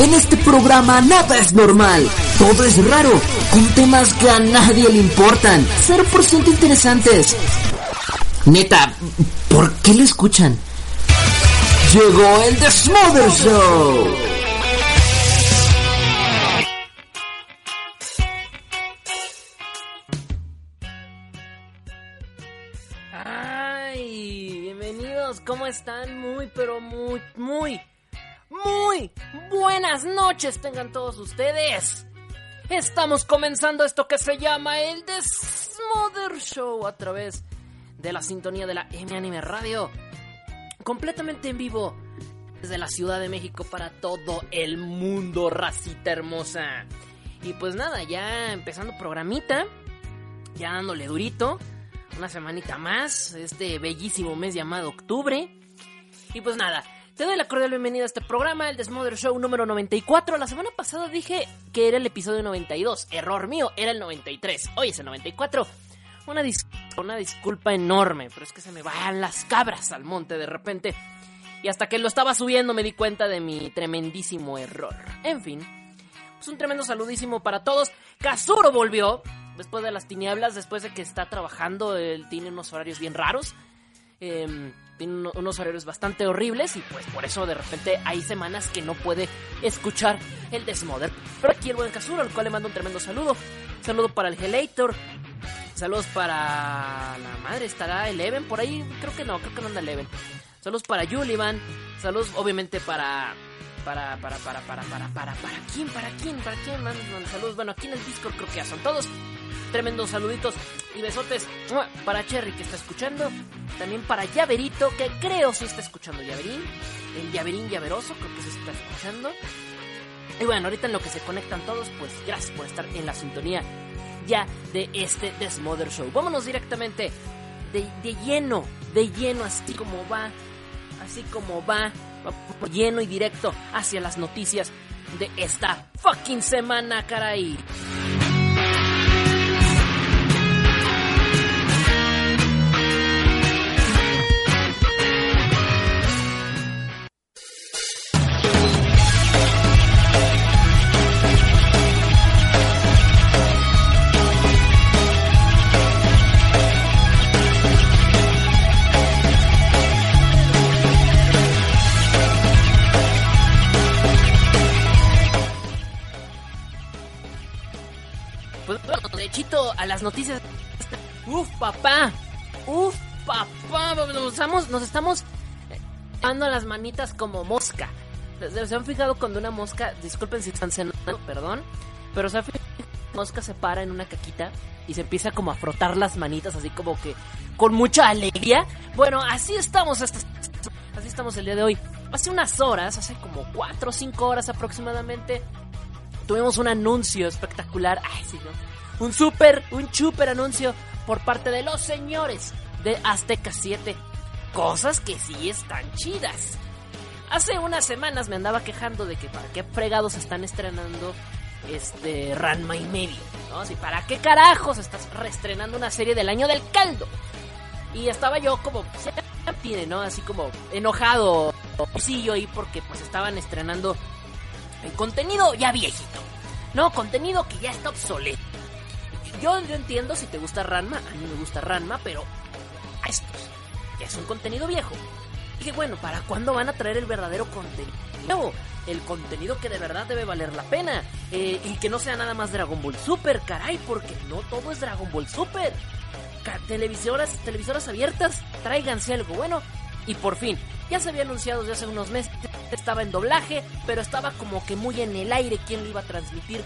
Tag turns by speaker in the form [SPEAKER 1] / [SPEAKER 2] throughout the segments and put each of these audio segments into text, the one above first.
[SPEAKER 1] En este programa nada es normal, todo es raro, con temas que a nadie le importan, 0% interesantes. Neta, ¿por qué le escuchan? Llegó el The Smother Show.
[SPEAKER 2] Ay, bienvenidos, ¿cómo están? Muy, pero muy, muy, muy buenas noches tengan todos ustedes. Estamos comenzando esto que se llama el The Smother Show a través de la sintonía de la M Anime Radio. Completamente en vivo desde la Ciudad de México para todo el mundo, racita hermosa. Y pues nada, ya empezando programita, ya dándole durito, una semanita más, este bellísimo mes llamado octubre. Y pues nada, te doy la cordial bienvenida a este programa, el Desmother Show número 94. La semana pasada dije que era el episodio 92, error mío, era el 93, hoy es el 94. Una, dis una disculpa enorme, pero es que se me van las cabras al monte de repente. Y hasta que lo estaba subiendo me di cuenta de mi tremendísimo error. En fin, pues un tremendo saludísimo para todos. Kazuro volvió después de las tinieblas, después de que está trabajando. Él tiene unos horarios bien raros. Eh, tiene unos horarios bastante horribles y pues por eso de repente hay semanas que no puede escuchar el Desmother. Pero aquí el buen Kazuro, al cual le mando un tremendo saludo. Saludo para el Helator. Saludos para la madre, estará Eleven por ahí. Creo que no, creo que no anda Eleven. Saludos para Juliman. Saludos obviamente para para, para, para, para, para, para, para quién, para quién, para quién, man, man, saludos. Bueno, aquí en el Discord creo que ya son todos. Tremendos saluditos y besotes para Cherry que está escuchando. También para Llaverito, que creo sí está escuchando Llaverín. El Llaverín Llaveroso, creo que se está escuchando. Y bueno, ahorita en lo que se conectan todos, pues gracias por estar en la sintonía ya de este Desmother Show. Vámonos directamente de, de lleno, de lleno, así como va, así como va, va lleno y directo hacia las noticias de esta fucking semana, caray. Noticias. Uf, papá. Uf, papá. Nos estamos, nos estamos eh, dando las manitas como mosca. ¿Se han fijado cuando una mosca, disculpen si están cenando, perdón, pero se han fijado una mosca se para en una caquita y se empieza como a frotar las manitas así como que con mucha alegría? Bueno, así estamos esta- así estamos el día de hoy. Hace unas horas, hace como 4 o 5 horas aproximadamente, tuvimos un anuncio espectacular. Ay, sí, ¿no? Un super, un super anuncio por parte de los señores de Azteca 7. Cosas que sí están chidas. Hace unas semanas me andaba quejando de que para qué fregados están estrenando este Ranma y medio, ¿no? Así, ¿para qué carajos estás reestrenando una serie del año del caldo? Y estaba yo como, ya tiene, ¿no? Así como enojado, sí, yo ahí porque pues estaban estrenando el contenido ya viejito. No, contenido que ya está obsoleto. Yo, entiendo si te gusta Ranma, a mí me gusta Ranma, pero a estos es un contenido viejo. Dije, bueno, ¿para cuándo van a traer el verdadero contenido? El contenido que de verdad debe valer la pena. Eh, y que no sea nada más Dragon Ball Super, caray, porque no todo es Dragon Ball Super. Televisoras, televisoras abiertas, tráiganse algo bueno. Y por fin, ya se había anunciado desde hace unos meses, estaba en doblaje, pero estaba como que muy en el aire quién lo iba a transmitir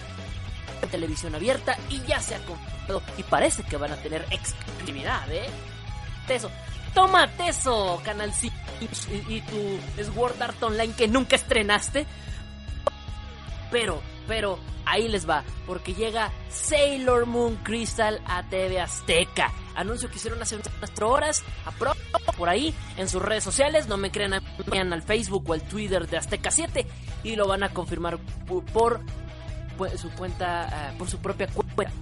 [SPEAKER 2] televisión abierta y ya se ha confirmado y parece que van a tener exclusividad, ¿eh? Teso, tómate eso, Canal 5 y, tu Sword Art Online que nunca estrenaste. Pero Pero ahí les va, porque llega Sailor Moon Crystal a TV Azteca. Anuncio que hicieron hace unas horas, a por ahí, en sus redes sociales. No me crean, vean al Facebook o al Twitter de Azteca 7 y lo van a confirmar por, su cuenta, ah, por su propia cuenta.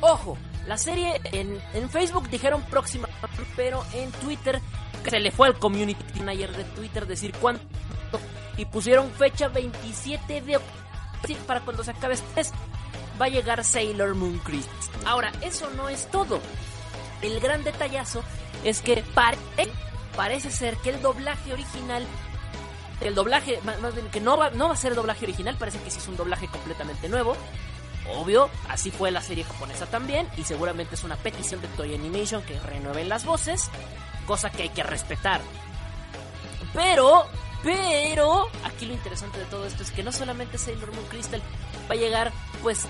[SPEAKER 2] Ojo, la serie en, en Facebook dijeron próxima, pero en Twitter se le fue al community manager de Twitter decir cuánto y pusieron fecha 27 de octubre para cuando se acabe este mes va a llegar Sailor Moon Crystal. Ahora, eso no es todo. El gran detallazo es que parece ser que el doblaje original el doblaje, más bien que no va, no va a ser el doblaje original, parece que sí es un doblaje completamente nuevo. Obvio, así fue la serie japonesa también, y seguramente es una petición de Toy Animation que renueven las voces, cosa que hay que respetar. Pero pero aquí lo interesante de todo esto es que no solamente Sailor Moon Crystal va a llegar, pues,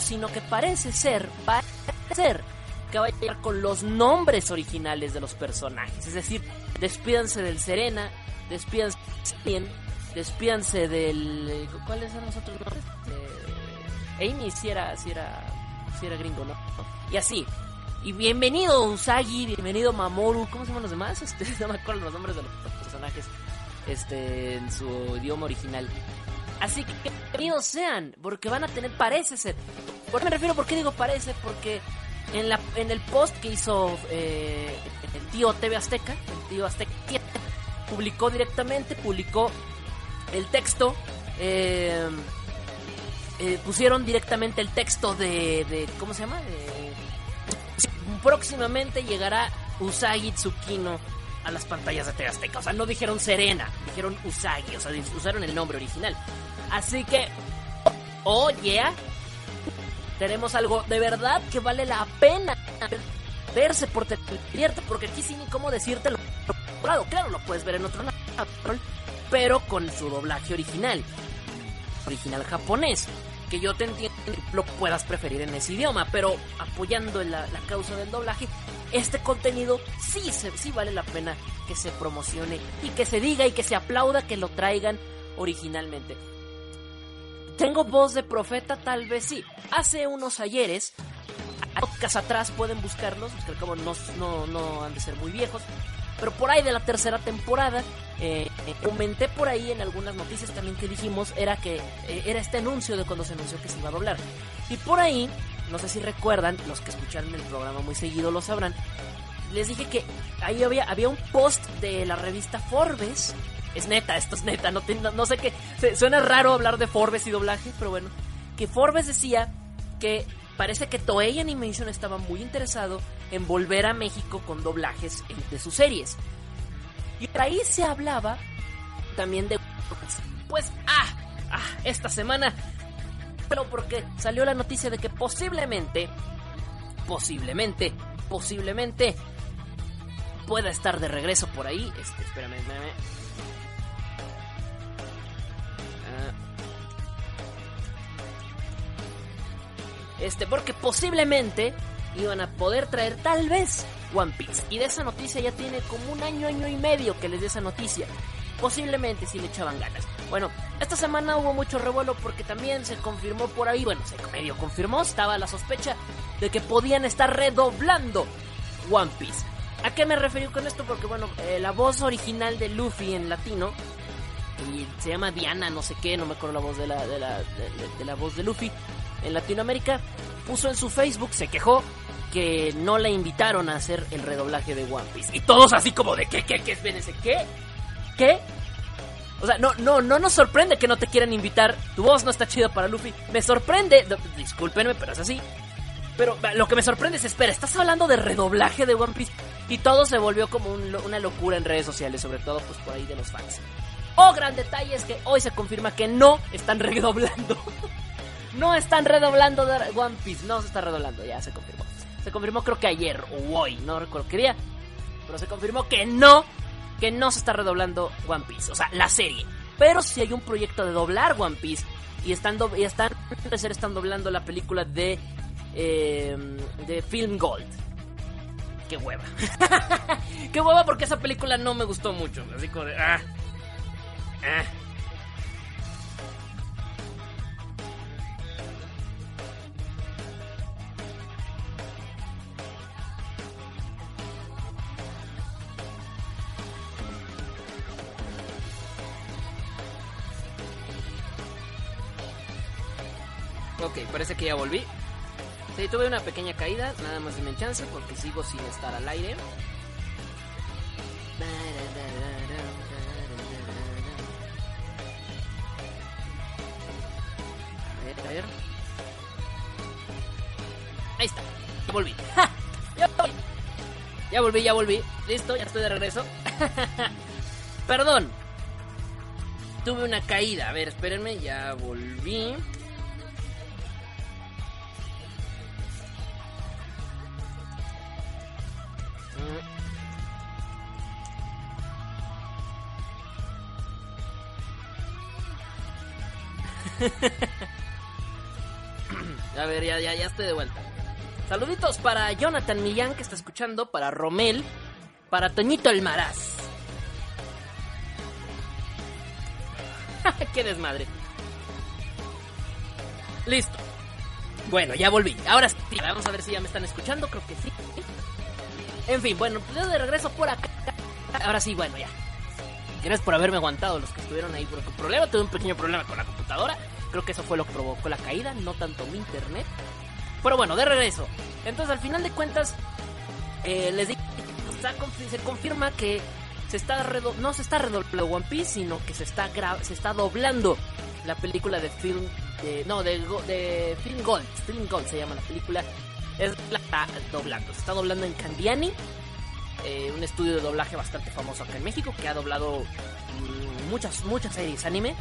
[SPEAKER 2] sino que parece ser, parece ser que va a llegar con los nombres originales de los personajes. Es decir, despídanse del Serena, despídanse bien, del. ¿Cuáles son los otros nombres? Eh, Amy si era, si era, si era gringo, ¿no? Y así. Y bienvenido Usagi, bienvenido Mamoru, ¿cómo se llaman los demás? Este, no me acuerdo los nombres de los personajes este, en su idioma original. Así que bienvenidos sean, porque van a tener, parece ser. ¿Por qué me refiero? ¿Por qué digo parece? Porque en, la, en el post que hizo eh, el tío TV Azteca, el tío Azteca, publicó directamente, publicó el texto. Eh, eh, pusieron directamente el texto de, de ¿cómo se llama? próximamente llegará Usagi Tsukino a las pantallas de TV Azteca. O sea, no dijeron Serena, dijeron Usagi, o sea, usaron el nombre original. Así que, oh yeah, tenemos algo de verdad que vale la pena verse por televisión, porque aquí sí ni cómo decírtelo. Claro, claro, lo puedes ver en otro lado, pero con su doblaje original, original japonés que yo te entiendo lo puedas preferir en ese idioma, pero apoyando la, la causa del doblaje, este contenido sí, se, sí vale la pena que se promocione y que se diga y que se aplauda que lo traigan originalmente. ¿Tengo voz de profeta? Tal vez sí. Hace unos ayeres, podcast atrás pueden buscarlos, que como no, no, no han de ser muy viejos, pero por ahí de la tercera temporada, eh, comenté por ahí en algunas noticias también que dijimos, era que eh, era este anuncio de cuando se anunció que se iba a doblar. Y por ahí, no sé si recuerdan, los que escuchan el programa muy seguido lo sabrán, les dije que ahí había, había un post de la revista Forbes. Es neta, esto es neta, no, no, sé qué. Suena raro hablar de Forbes y doblaje, pero bueno. Que Forbes decía que parece que Toei Animation estaba muy interesado en volver a México con doblajes de sus series. Y por ahí se hablaba también de... Pues, ah, ah, esta semana... Pero porque salió la noticia de que posiblemente, posiblemente, posiblemente pueda estar de regreso por ahí. Este, espérame, espérame. Este, porque posiblemente iban a poder traer tal vez One Piece. Y de esa noticia ya tiene como un año, año y medio que les di esa noticia. Posiblemente si le echaban ganas. Bueno, esta semana hubo mucho revuelo porque también se confirmó por ahí, bueno, se medio confirmó, estaba la sospecha de que podían estar redoblando One Piece. ¿A qué me refiero con esto? Porque bueno, eh, la voz original de Luffy en latino y se llama Diana, no sé qué, no me acuerdo la voz de la, de la, de la voz de Luffy en Latinoamérica, puso en su Facebook, se quejó que no la invitaron a hacer el redoblaje de One Piece. Y todos así como de, ¿qué, qué, qué, espérense, qué? ¿Qué? O sea, no, no, no nos sorprende que no te quieran invitar. Tu voz no está chida para Luffy. Me sorprende, discúlpenme, pero es así. Pero lo que me sorprende es, espera, ¿estás hablando de redoblaje de One Piece? Y todo se volvió como una locura en redes sociales, sobre todo pues por ahí de los fans. Oh, gran detalle es que hoy se confirma que no están redoblando. No están redoblando One Piece. No se está redoblando, ya se confirmó. Se confirmó creo que ayer o hoy, no recuerdo qué día. Pero se confirmó que no, que no se está redoblando One Piece. O sea, la serie. Pero si hay un proyecto de doblar One Piece. Y están, do y están, están doblando la película de, eh, de Film Gold. Qué hueva. Qué hueva porque esa película no me gustó mucho. Así como de... Ah, ah. Ok, parece que ya volví. Sí, tuve una pequeña caída, nada más de chance porque sigo sin estar al aire. A ver, a ver. Ahí está, ya volví. ¡Ja! Ya volví. Ya volví, ya volví. Listo, ya estoy de regreso. Perdón. Tuve una caída. A ver, espérenme, ya volví. A ver, ya, ya, ya estoy de vuelta. Saluditos para Jonathan Millán que está escuchando, para Romel, para Toñito Almaraz. Qué desmadre. Listo. Bueno, ya volví. Ahora vamos a ver si ya me están escuchando, creo que sí. En fin, bueno, pues de regreso por acá. Ahora sí, bueno, ya. Gracias por haberme aguantado los que estuvieron ahí por el problema. Tuve un pequeño problema con la computadora. Creo que eso fue lo que provocó la caída, no tanto mi internet. Pero bueno, de regreso. Entonces, al final de cuentas, eh, les se confirma que se está no se está redoblando One Piece, sino que se está se está doblando la película de film no de, de Film Gold, Film Gold se llama la película. Es la doblando, se está doblando en Candiani eh, un estudio de doblaje bastante famoso acá en México que ha doblado mm, muchas, muchas series anime.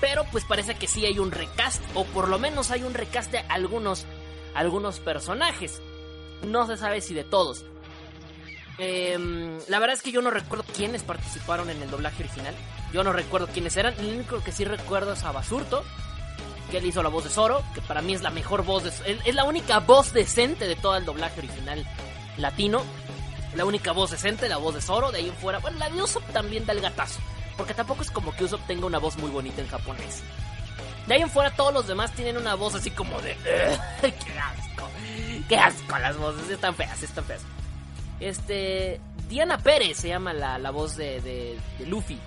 [SPEAKER 2] Pero pues parece que sí hay un recast, o por lo menos hay un recast de algunos, algunos personajes. No se sabe si de todos. Em, la verdad es que yo no recuerdo quiénes participaron en el doblaje original. Yo no recuerdo quiénes eran. Lo único que sí recuerdo es a Basurto, que él hizo la voz de Zoro, que para mí es la mejor voz, de, es la única voz decente de todo el doblaje original latino la única voz decente, la voz de Zoro, de ahí en fuera. Bueno, la de Usopp también da el gatazo. Porque tampoco es como que Usopp tenga una voz muy bonita en japonés. De ahí en fuera todos los demás tienen una voz así como de... ¡Qué asco! ¡Qué asco! Las voces están feas, están feas. Este... Diana Pérez se llama la, la voz de, de, de, Luffy.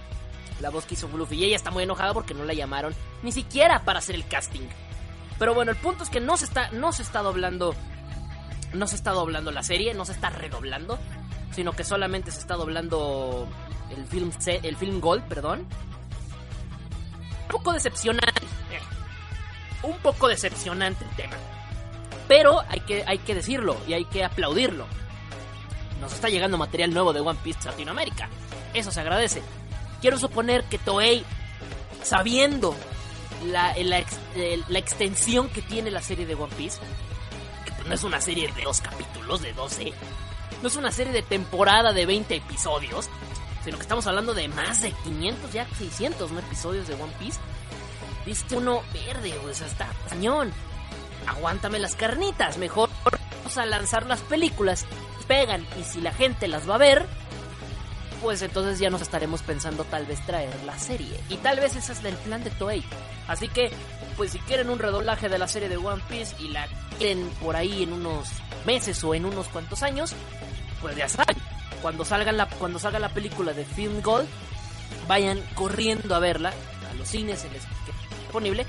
[SPEAKER 2] La voz que hizo Luffy. Y ella está muy enojada porque no la llamaron ni siquiera para hacer el casting. Pero bueno, el punto es que no se está, no se está doblando no se está doblando la serie, no se está redoblando, sino que solamente se está doblando el film, el film Gold, perdón. Un poco decepcionante. Un poco decepcionante el tema. Pero hay que, hay que decirlo y hay que aplaudirlo. Nos está llegando material nuevo de One Piece Latinoamérica. Eso se agradece. Quiero suponer que Toei, sabiendo la, la, extensión que tiene la serie de One Piece, no es una serie de dos capítulos, de 12. No es una serie de temporada de 20 episodios. Sino que estamos hablando de más de 500, ya 600 ¿no? episodios de One Piece. Viste uno verde, pues está cañón. Aguántame las carnitas. Mejor vamos a lanzar las películas. Pegan. Y si la gente las va a ver, pues entonces ya nos estaremos pensando tal vez traer la serie. Y tal vez ese es el plan de Toei. Así que pues si quieren un redoblaje de la serie de One Piece y la quieren por ahí en unos meses o en unos cuantos años, pues ya saben, cuando salga la, cuando salga la película de Film Gold, vayan corriendo a verla a los cines en disponible,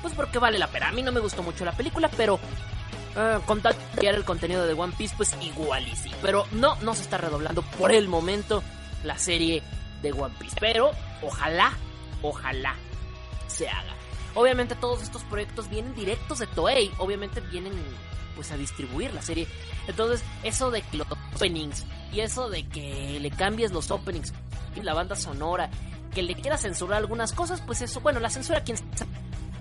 [SPEAKER 2] pues porque vale la pena. A mí no me gustó mucho la película, pero uh, con tal de el contenido de One Piece, pues igual y sí. Pero no, no se está redoblando por el momento la serie de One Piece. Pero ojalá, ojalá se haga. Obviamente todos estos proyectos vienen directos de Toei, obviamente vienen pues a distribuir la serie. Entonces, eso de los openings y eso de que le cambies los openings y la banda sonora, que le quieras censurar algunas cosas, pues eso, bueno, la censura quien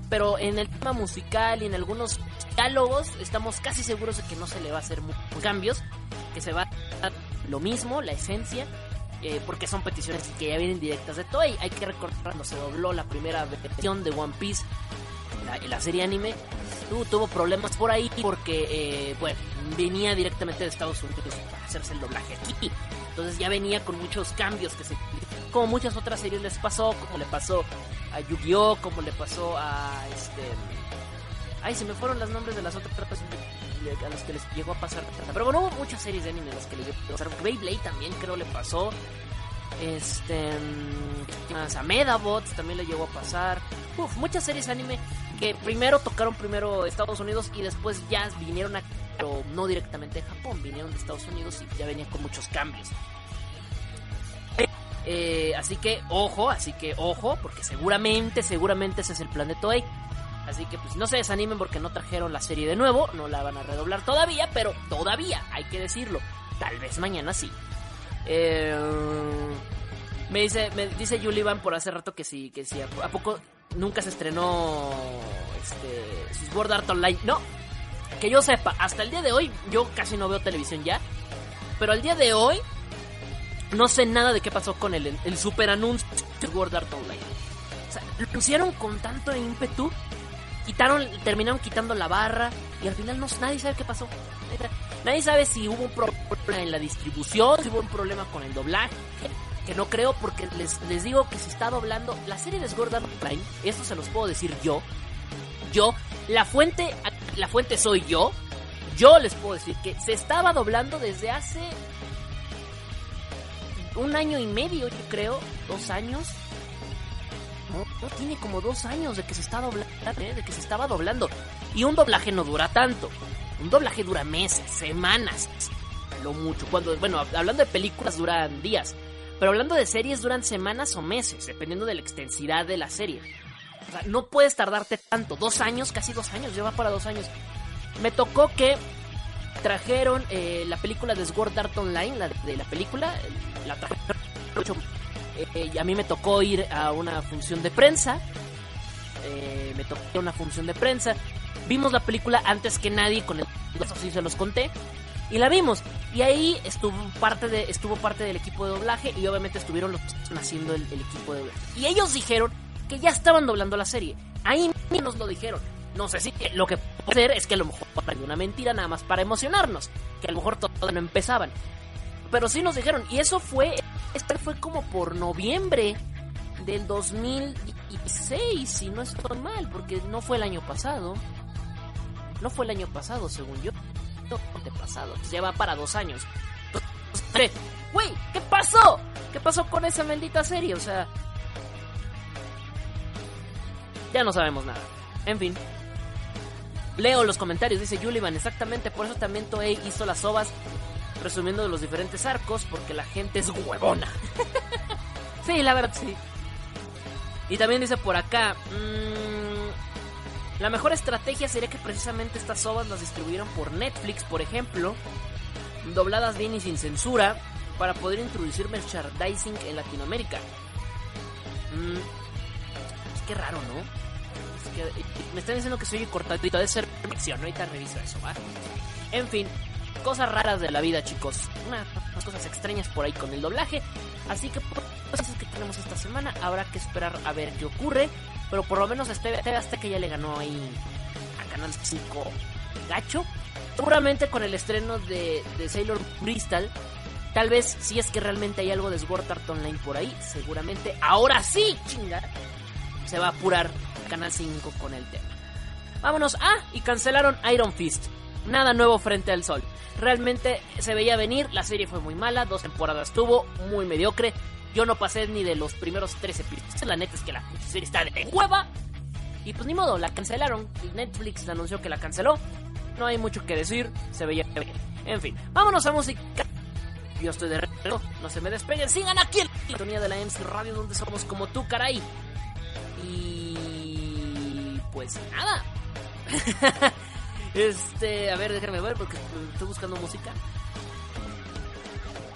[SPEAKER 2] pero en el tema musical y en algunos diálogos estamos casi seguros de que no se le va a hacer muchos cambios, que se va a dar lo mismo, la esencia, eh, porque son peticiones que ya vienen directas de Toei. Hay que recordar cuando se dobló la primera versión de One Piece, la, serie anime, tuvo problemas por ahí porque, eh, bueno, venía directamente de Estados Unidos para hacerse el doblaje aquí. Entonces ya venía con muchos cambios que se... Como muchas otras series les pasó, como le pasó a Yu-Gi-Oh!, como le pasó a este... Ay, se me fueron los nombres de las otras a los que les llegó a pasar. Pero bueno, hubo muchas series de anime a las que les llegó a pasar. Beyblade también creo le pasó. Este. Más a Medabots también le llegó a pasar. Uf, muchas series anime que primero tocaron primero Estados Unidos y después ya vinieron a pero no directamente de Japón, vinieron de Estados Unidos y ya venían con muchos cambios. Eh, así que ojo, así que ojo, porque seguramente, seguramente ese es el plan de Toei. Así que pues no se desanimen porque no trajeron la serie de nuevo, no la van a redoblar todavía, pero todavía, hay que decirlo. Tal vez mañana sí. Eh, me dice, me dice Yulivan por hace rato que sí, que sí, a poco nunca se estrenó este Sword Art Online. No, que yo sepa, hasta el día de hoy, yo casi no veo televisión ya. Pero al día de hoy, no sé nada de qué pasó con el, el super anuncio de Sword Art Online. O sea, lo pusieron con tanto ímpetu, quitaron, terminaron quitando la barra y al final no, nadie sabe qué pasó. Nadie sabe si hubo un problema en la distribución, si hubo un problema con el doblaje. Que no creo porque les, les digo que se está doblando la serie de Art Online. Esto se los puedo decir yo. Yo, la fuente la fuente soy yo, yo les puedo decir que se estaba doblando desde hace un año y medio, yo creo, dos años. No, tiene como dos años de que se está doblando, ¿eh? de que se estaba doblando. Y un doblaje no dura tanto. Un doblaje dura meses, semanas, lo mucho. Cuando, bueno, hablando de películas duran días, pero hablando de series duran semanas o meses, dependiendo de la extensidad de la serie no puedes tardarte tanto. Dos años, casi dos años, lleva para dos años. Me tocó que trajeron eh, la película de Sword Art Online, la de la película, la trajeron. Eh, y a mí me tocó ir a una función de prensa. Eh, me tocó ir a una función de prensa. Vimos la película antes que nadie, con el eso sí se los conté. Y la vimos. Y ahí estuvo parte, de, estuvo parte del equipo de doblaje. Y obviamente estuvieron los haciendo el, el equipo de doblaje. Y ellos dijeron que ya estaban doblando la serie. Ahí nos lo dijeron. No sé si lo que puede ser es que a lo mejor una mentira nada más para emocionarnos, que a lo mejor todavía no empezaban. Pero sí nos dijeron, y eso fue, este fue como por noviembre del 2016, si no estoy mal, porque no fue el año pasado. No fue el año pasado, según yo. No, pasado, lleva para dos años. Güey, ¿qué pasó? ¿Qué pasó con esa maldita serie? O sea, ya no sabemos nada. En fin. Leo los comentarios, dice Yulivan, exactamente, por eso también Toei hizo las ovas resumiendo los diferentes arcos, porque la gente es huevona. sí, la verdad, sí. Y también dice por acá, mmm, la mejor estrategia sería que precisamente estas ovas las distribuyeran por Netflix, por ejemplo, dobladas bien y sin censura, para poder introducir merchandising en Latinoamérica. Mm, es que raro, ¿no? me están diciendo que soy cortadito. de ser ficción, ahorita reviso eso, ¿va? En fin, cosas raras de la vida, chicos. unas cosas extrañas por ahí con el doblaje. Así que, pues, que tenemos esta semana. Habrá que esperar a ver qué ocurre. Pero por lo menos este hasta que ya le ganó ahí a Canal 5 Gacho. Seguramente con el estreno de, de Sailor Crystal. Tal vez si es que realmente hay algo de Sword Art Online por ahí. Seguramente ahora sí, chinga. Se va a apurar Canal 5 con el tema. Vámonos. Ah, y cancelaron Iron Fist. Nada nuevo frente al sol. Realmente se veía venir, la serie fue muy mala, dos temporadas tuvo, muy mediocre. Yo no pasé ni de los primeros tres episodios. La neta es que la serie está de hueva. Y pues ni modo, la cancelaron. Netflix anunció que la canceló. No hay mucho que decir, se veía bien. En fin, vámonos a música. Yo estoy de regreso, no se me despeguen, sigan aquí en la sintonía de la MC Radio donde somos como tú, caray. Y pues nada. este, a ver, déjame ver porque estoy buscando música.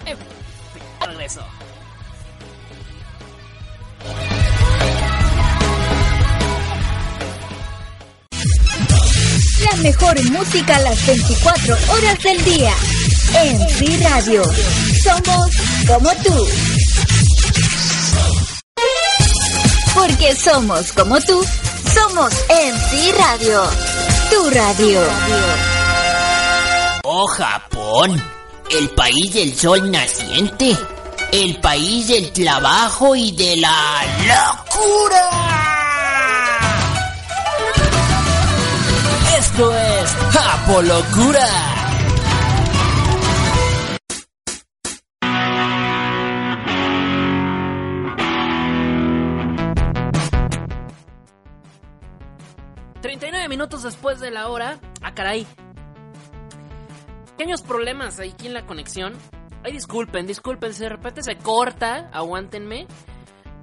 [SPEAKER 2] Eh, regreso.
[SPEAKER 3] La mejor música a las 24 horas del día. En Free Radio. Somos como tú. Porque somos como tú somos MC Radio, tu radio.
[SPEAKER 4] Oh Japón, el país del sol naciente, el país del trabajo y de la locura. Esto es Japolocura.
[SPEAKER 2] 19 minutos después de la hora. Ah, caray. Pequeños problemas aquí en la conexión. Ay, disculpen, disculpen. Si de repente se corta, aguántenme.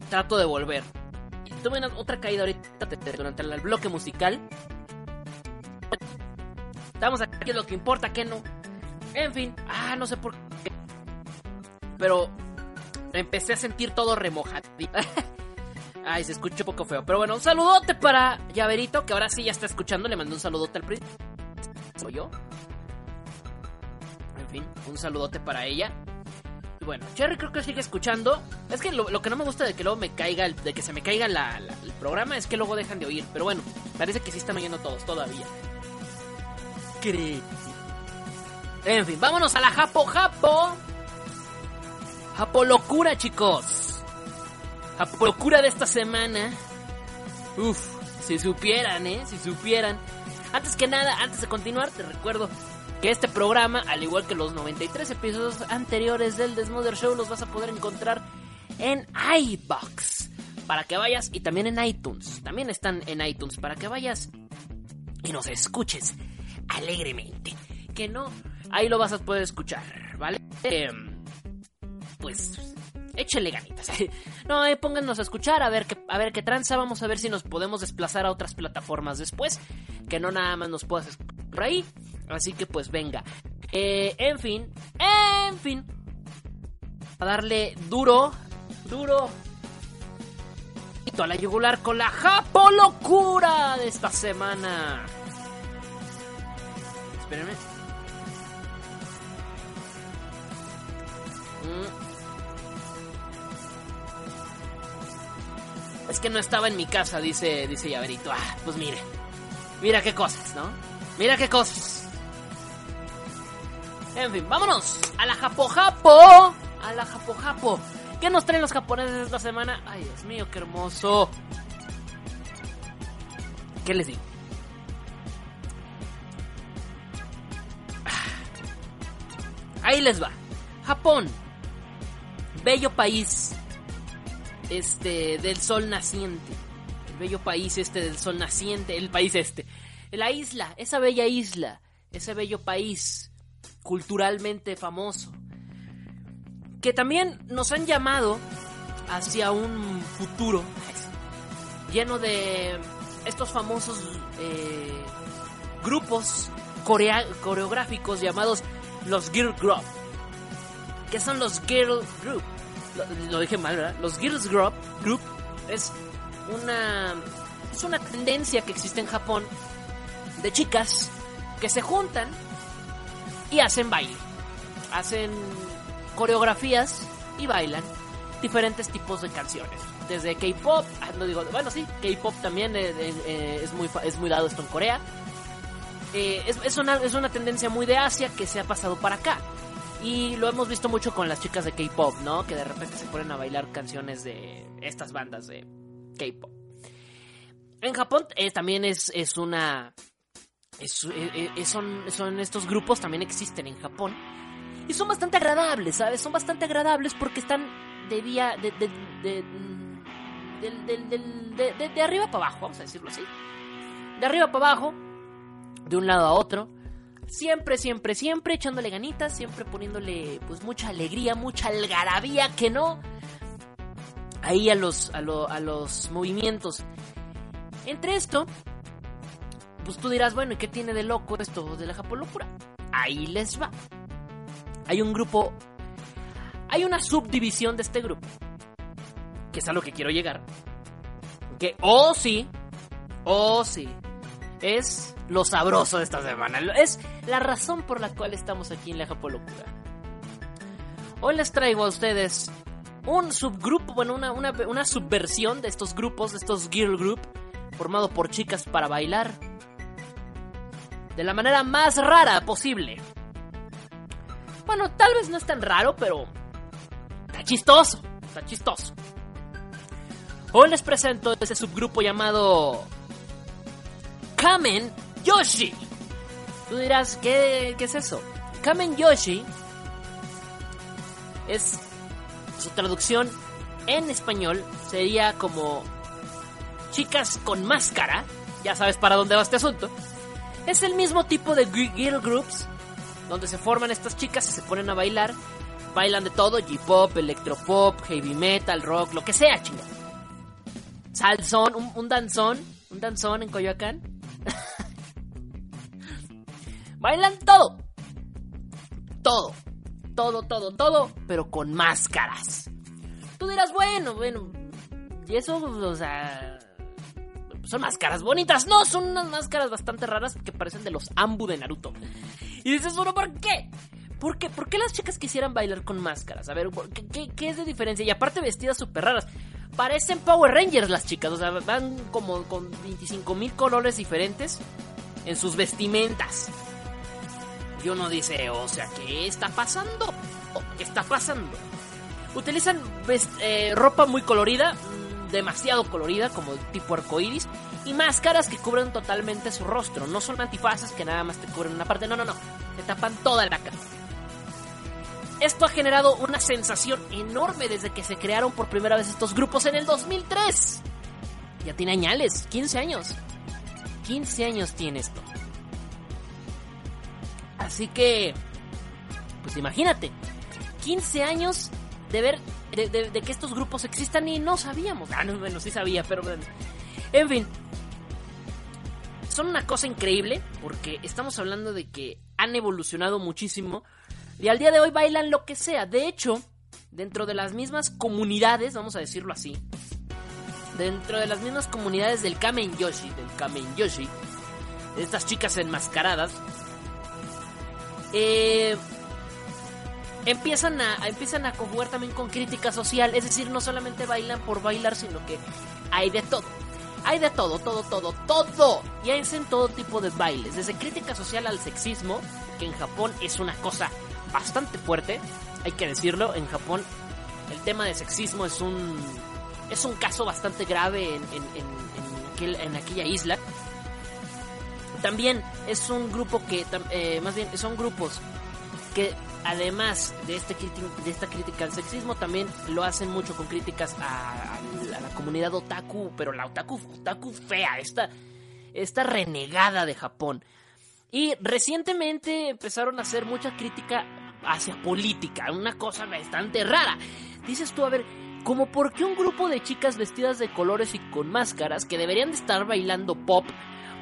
[SPEAKER 2] Trato de volver. Tuve otra caída ahorita durante el bloque musical. Estamos aquí, es lo que importa, que no. En fin, ah, no sé por qué. Pero empecé a sentir todo remojado. Ay, se escucha un poco feo. Pero bueno, un saludote para Llaverito, que ahora sí ya está escuchando. Le mandé un saludote al príncipe. Soy yo. En fin, un saludote para ella. Y bueno, Cherry creo que sigue escuchando. Es que lo, que no me gusta de que luego me caiga, de que se me caiga el programa es que luego dejan de oír. Pero bueno, parece que sí están oyendo todos todavía. En fin, vámonos a la Japo Japo. Japo locura, chicos a procura de esta semana. Uf, si supieran, ¿eh? Si supieran. Antes que nada, antes de continuar, te recuerdo que este programa, al igual que los 93 episodios anteriores del Desmother Show, los vas a poder encontrar en iBox. Para que vayas, y también en iTunes. También están en iTunes, para que vayas y nos escuches alegremente. Que no, ahí lo vas a poder escuchar, ¿vale? Em, pues échele ganitas. no, eh, pónganos a escuchar, a ver, qué, a ver qué tranza. Vamos a ver si nos podemos desplazar a otras plataformas después. Que no nada más nos puedas escuchar por ahí. Así que pues venga. Eh, en fin, en fin. A darle duro, duro. A la yugular con la Japo locura de esta semana. Espérenme. Es que no estaba en mi casa, dice, dice Llaverito. Ah, pues mire. Mira qué cosas, ¿no? Mira qué cosas. En fin, vámonos a la Japo Japo. A la Japo Japo. ¿Qué nos traen los japoneses esta semana? Ay, Dios mío, qué hermoso. ¿Qué les digo? Ah. Ahí les va. Japón. Bello país este, del sol naciente. El bello país este del sol naciente, el país este. La isla, esa bella isla, ese bello país culturalmente famoso. Que también nos han llamado hacia un futuro lleno de estos famosos eh, grupos coreográficos llamados los Girl Group. ¿Qué son los Girl Group? Lo, dije mal, ¿verdad? Los Girls Group, Group es una es una tendencia que existe en Japón de chicas que se juntan y hacen baile. Hacen coreografías y bailan diferentes tipos de canciones. Desde K-pop, ah, no digo, bueno, sí, K-pop también eh, eh, es, muy, es muy dado esto en Corea. Eh, es, es, una, es una tendencia muy de Asia que se ha pasado para acá. Y lo hemos visto mucho con las chicas de K-pop, ¿no? Que de repente se ponen a bailar canciones de estas bandas de K-pop. En Japón eh, también es, una. Eh, eh, son, son estos grupos, también existen en Japón. Y son bastante agradables, ¿sabes? Son bastante agradables porque están de día. de, de, de, de arriba para abajo, vamos a decirlo así. De arriba para abajo, de un lado a otro Siempre, siempre, siempre echándole ganitas, siempre poniéndole pues mucha alegría, mucha algarabía, que no. Ahí a los, a, los movimientos. Entre esto, pues tú dirás, bueno, ¿y qué tiene de loco esto de la Japolocura? Ahí les va. Hay un grupo, hay una subdivisión de este grupo, que es a lo que quiero llegar. Que, oh sí, oh sí, es lo sabroso de esta semana. Es la razón por la cual estamos aquí en la Japolocura. Hoy les traigo a ustedes un subgrupo, bueno, una, una, subversión de estos grupos, de estos girl group, formado por chicas para bailar. De la manera más rara posible. Bueno, tal vez no es tan raro, pero está chistoso, está chistoso. Hoy les presento este subgrupo llamado Kamen Yoshi. Tú dirás, ¿qué, es eso? Kamen Yoshi es su traducción en español sería como chicas con máscara ya sabes para dónde va este asunto. Es el mismo tipo de girl groups donde se forman estas chicas y se ponen a bailar. Bailan de todo, J-pop, electropop, heavy metal, rock, lo que sea, chinga. Salzón, un, un danzón, un danzón en Coyoacán. Bailan todo. Todo. Todo, todo, todo, pero con máscaras. Tú dirás, bueno, bueno. Y eso, o sea. Son máscaras bonitas. No, son unas máscaras bastante raras que parecen de los Ambu de Naruto. Y dices, bueno, ¿por qué? ¿Por qué? ¿Por qué las chicas quisieran bailar con máscaras? A ver, ¿qué, es de diferencia? Y aparte vestidas súper raras. Parecen Power Rangers las chicas. O sea, van como con 25 mil colores diferentes en sus vestimentas. Y uno dice, o sea, ¿qué está pasando? ¿Qué está pasando? Utilizan eh, ropa muy colorida, mm, demasiado colorida, como tipo arcoiris, y máscaras que cubren totalmente su rostro. No son antifaces que nada más te cubren una parte, no, no, no, te tapan toda la cara. Esto ha generado una sensación enorme desde que se crearon por primera vez estos grupos en el 2003. Ya tiene añales, 15 años. 15 años tiene esto. Así que, pues imagínate, 15 años de ver, de, que estos grupos existan y no sabíamos. Ah, no, bueno, sí sabía, pero en fin. Son una cosa increíble porque estamos hablando de que han evolucionado muchísimo y al día de hoy bailan lo que sea. De hecho, dentro de las mismas comunidades, vamos a decirlo así, dentro de las mismas comunidades del Kamen Yoshi, del Kamen Yoshi, de estas chicas enmascaradas, eh, empiezan a empiezan a conjugar también con crítica social, es decir, no solamente bailan por bailar, sino que hay de todo. Hay de todo, todo, todo, todo. Y hacen todo tipo de bailes, desde crítica social al sexismo, que en Japón es una cosa bastante fuerte, hay que decirlo, en Japón el tema de sexismo es un es un caso bastante grave en, en, en aquella isla también es un grupo que, eh, más bien, son grupos que además de, este de esta crítica al sexismo, también lo hacen mucho con críticas a, la comunidad otaku, pero la otaku, otaku fea, esta, esta renegada de Japón. Y recientemente empezaron a hacer mucha crítica hacia política, una cosa bastante rara. Dices tú, a ver, como por qué un grupo de chicas vestidas de colores y con máscaras que deberían de estar bailando pop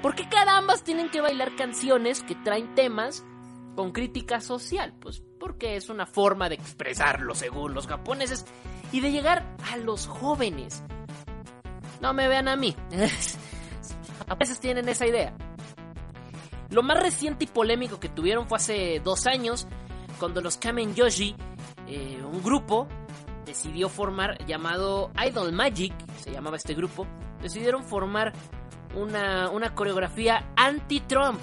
[SPEAKER 2] ¿Por qué carambas tienen que bailar canciones que traen temas con crítica social? Pues porque es una forma de expresarlo según los japoneses y de llegar a los jóvenes. No me vean a mí. a veces tienen esa idea. Lo más reciente y polémico que tuvieron fue hace dos años, cuando los Kamen Yoshi, eh, un grupo, decidió formar llamado Idol Magic, se llamaba este grupo, decidieron formar una, una coreografía anti-Trump.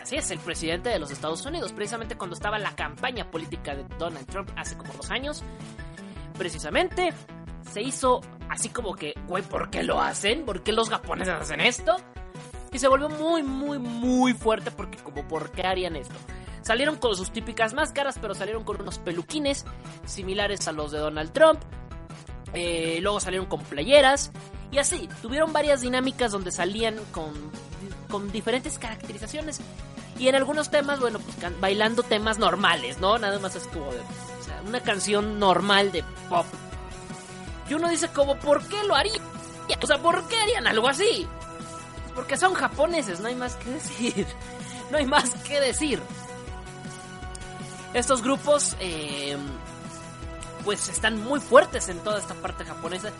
[SPEAKER 2] Así es, el presidente de los Estados Unidos, precisamente cuando estaba la campaña política de Donald Trump hace como dos años, precisamente se hizo así como que, güey, ¿por qué lo hacen? ¿Por qué los japoneses hacen esto? Y se volvió muy, muy, muy fuerte porque como, ¿por qué harían esto? Salieron con sus típicas máscaras, pero salieron con unos peluquines similares a los de Donald Trump. Eh, luego salieron con playeras. Y así, tuvieron varias dinámicas donde salían con, con diferentes caracterizaciones. Y en algunos temas, bueno, pues bailando temas normales, ¿no? Nada más es como o sea, una canción normal de pop. Y uno dice como, ¿por qué lo harían? O sea, ¿por qué harían algo así? Porque son japoneses, no hay más que decir. No hay más que decir. Estos grupos, eh, pues están muy fuertes en toda esta parte japonesa.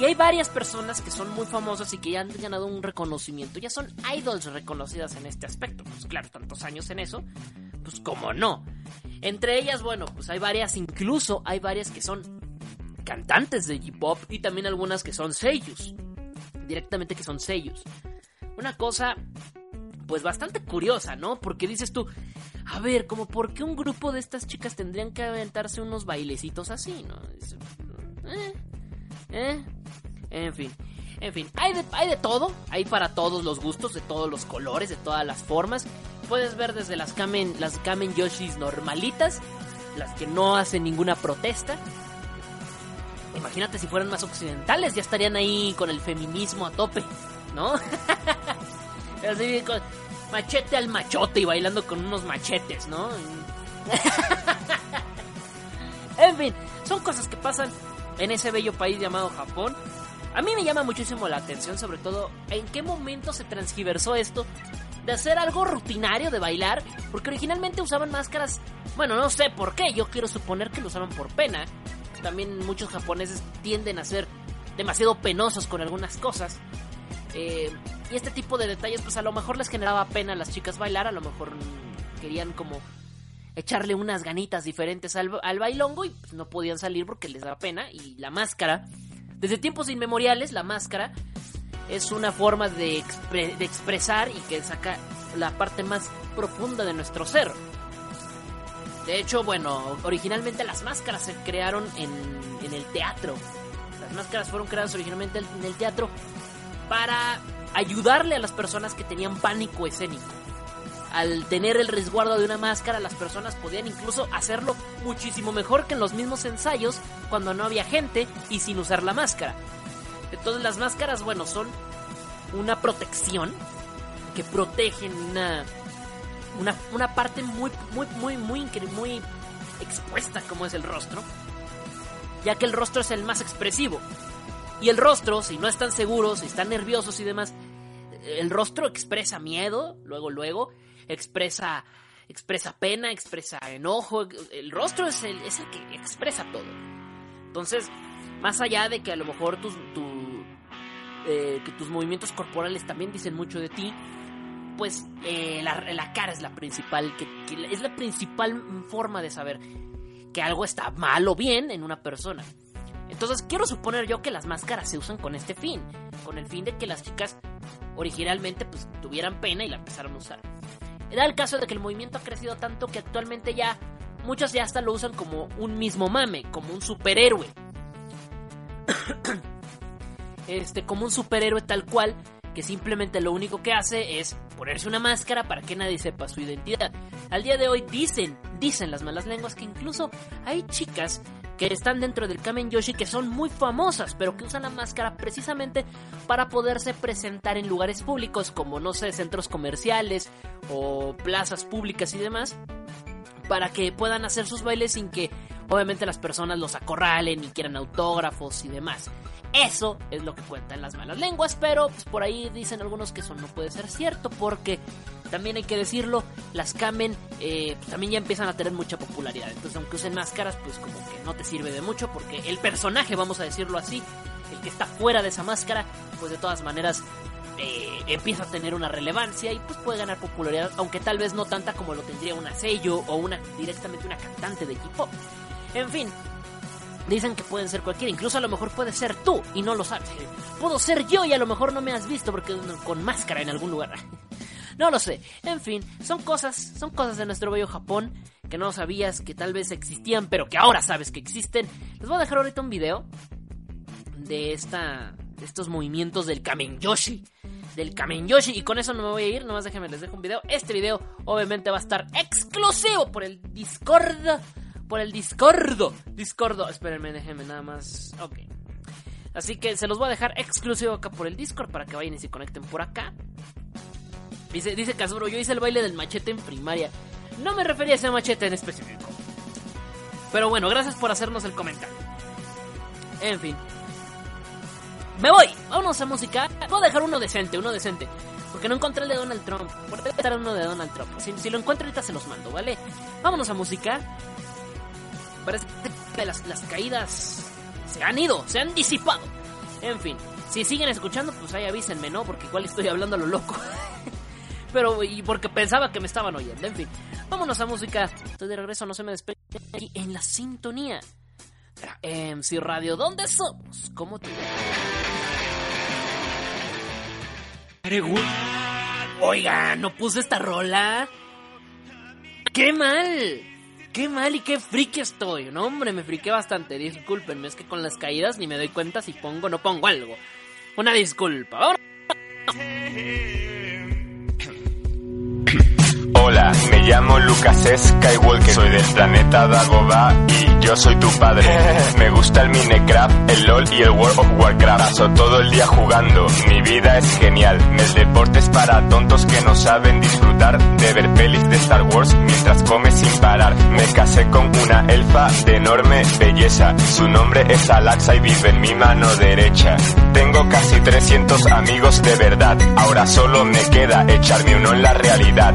[SPEAKER 2] Y hay varias personas que son muy famosas y que ya han ganado un reconocimiento. Ya son idols reconocidas en este aspecto. Pues claro, tantos años en eso. Pues como no. Entre ellas, bueno, pues hay varias, incluso hay varias que son cantantes de J-pop y también algunas que son sellos. Directamente que son sellos. Una cosa, pues bastante curiosa, ¿no? Porque dices tú, a ver, como por qué un grupo de estas chicas tendrían que aventarse unos bailecitos así, ¿no? Eh, eh, en fin. En fin, hay de, hay de todo, hay para todos los gustos, de todos los colores, de todas las formas. Puedes ver desde las Kamen, las Kamen Yoshis normalitas, las que no hacen ninguna protesta. Imagínate si fueran más occidentales, ya estarían ahí con el feminismo a tope. ¿no? Así, con machete al machote y bailando con unos machetes, ¿no? en fin, son cosas que pasan en ese bello país llamado Japón. A mí me llama muchísimo la atención, sobre todo, en qué momento se transgiversó esto de hacer algo rutinario de bailar, porque originalmente usaban máscaras, bueno, no sé por qué, yo quiero suponer que lo usaban por pena. También muchos japoneses tienden a ser demasiado penosos con algunas cosas. Eh, y este tipo de detalles, pues a lo mejor les generaba pena a las chicas bailar, a lo mejor querían como echarle unas ganitas diferentes al, al bailongo y pues, no podían salir porque les daba pena. Y la máscara, desde tiempos inmemoriales, la máscara es una forma de, de expresar y que saca la parte más profunda de nuestro ser. De hecho, bueno, originalmente las máscaras se crearon en, en el teatro. Las máscaras fueron creadas originalmente en el teatro para ayudarle a las personas que tenían pánico escénico. Al tener el resguardo de una máscara, las personas podían incluso hacerlo muchísimo mejor que en los mismos ensayos cuando no había gente y sin usar la máscara. Entonces las máscaras, bueno, son una protección que protegen una, una, una parte muy, muy, muy, muy, muy expuesta como es el rostro, ya que el rostro es el más expresivo. Y el rostro, si no están seguros, si están nerviosos y demás, el rostro expresa miedo, luego, luego, expresa, expresa pena, expresa enojo. El rostro es el, es el que expresa todo. Entonces, más allá de que a lo mejor tus, tu, eh, tus movimientos corporales también dicen mucho de ti, pues eh, la, la, cara es la principal, que es la principal forma de saber que algo está mal o bien en una persona. Entonces quiero suponer yo que las máscaras se usan con este fin, con el fin de que las chicas originalmente pues tuvieran pena y la empezaron a usar. Era el caso de que el movimiento ha crecido tanto que actualmente ya muchos ya hasta lo usan como un mismo mame, como un superhéroe. este, como un superhéroe tal cual, que simplemente lo único que hace es ponerse una máscara para que nadie sepa su identidad. Al día de hoy dicen, dicen las malas lenguas que incluso hay chicas que están dentro del Kamen Yoshi que son muy famosas, pero que usan la máscara precisamente para poderse presentar en lugares públicos como no sé, centros comerciales o plazas públicas y demás, para que puedan hacer sus bailes sin que obviamente las personas los acorralen y quieran autógrafos y demás. Eso es lo que cuentan las malas lenguas, pero pues, por ahí dicen algunos que eso no puede ser cierto porque también hay que decirlo, las Kamen eh, pues, también ya empiezan a tener mucha popularidad. Entonces, aunque usen máscaras, pues como que no te sirve de mucho porque el personaje, vamos a decirlo así, el que está fuera de esa máscara, pues de todas maneras eh, empieza a tener una relevancia y pues puede ganar popularidad, aunque tal vez no tanta como lo tendría una sello o una directamente una cantante de hip hop. En fin, Dicen que pueden ser cualquiera, incluso a lo mejor puede ser tú y no lo sabes. Puedo ser yo y a lo mejor no me has visto porque con máscara en algún lugar. No lo sé. En fin, son cosas, son cosas de nuestro bello Japón que no sabías que tal vez existían, pero que ahora sabes que existen. Les voy a dejar ahorita un video de esta de estos movimientos del Kamen Yoshi. Del Kamen Yoshi. Y con eso no me voy a ir, nomás déjenme les dejo un video. Este video obviamente va a estar exclusivo por el Discord. Por el Discordo. Discordo. Espérenme, déjenme nada más. Ok. Así que se los voy a dejar exclusivo acá por el Discord para que vayan y se conecten por acá. Dice, dice Kazuro, yo hice el baile del machete en primaria. No me refería a ese machete en específico. Pero bueno, gracias por hacernos el comentario. En fin. Me voy. Vámonos a música. Voy a dejar uno decente, uno decente. Porque no encontré el de Donald Trump. Por dejar uno de Donald Trump. Si, si, lo encuentro ahorita se los mando, ¿vale? Vámonos a música. Parece que las, las caídas se han ido, se han disipado. En fin. Si siguen escuchando, pues ahí avísenme, ¿no? Porque igual estoy hablando a lo loco. Pero, y porque pensaba que me estaban oyendo. En fin, vámonos a música. Estoy de regreso, no se me despeguen aquí en la sintonía. MC Radio, ¿dónde somos? ¿Cómo te Oiga, no puse esta rola. ¡Qué mal! ¡Qué mal y qué friki estoy! No, hombre, me friqué bastante. Discúlpenme, es que con las caídas ni me doy cuenta si pongo o no pongo algo. Una disculpa.
[SPEAKER 5] Hola, me llamo Lucas Skywalker, soy del planeta Dagobah y yo soy tu padre. Me gusta el Minecraft, el LOL y el World of Warcraft. Paso todo el día jugando, mi vida es genial. El deporte es para tontos que no saben disfrutar de ver pelis de Star Wars mientras come sin parar. Me casé con una elfa de enorme belleza. Su nombre es Alaxa y vive en mi mano derecha. Tengo casi 300 amigos de verdad. Ahora solo me queda echarme uno en la realidad.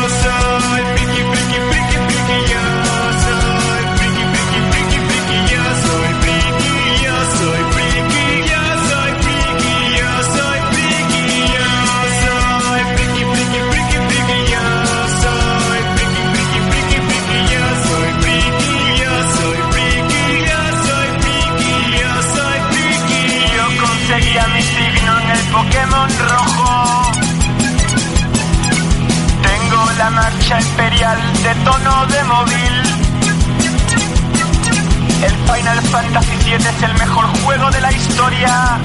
[SPEAKER 6] imperial de tono de móvil. El Final Fantasy VII es el mejor juego de la historia.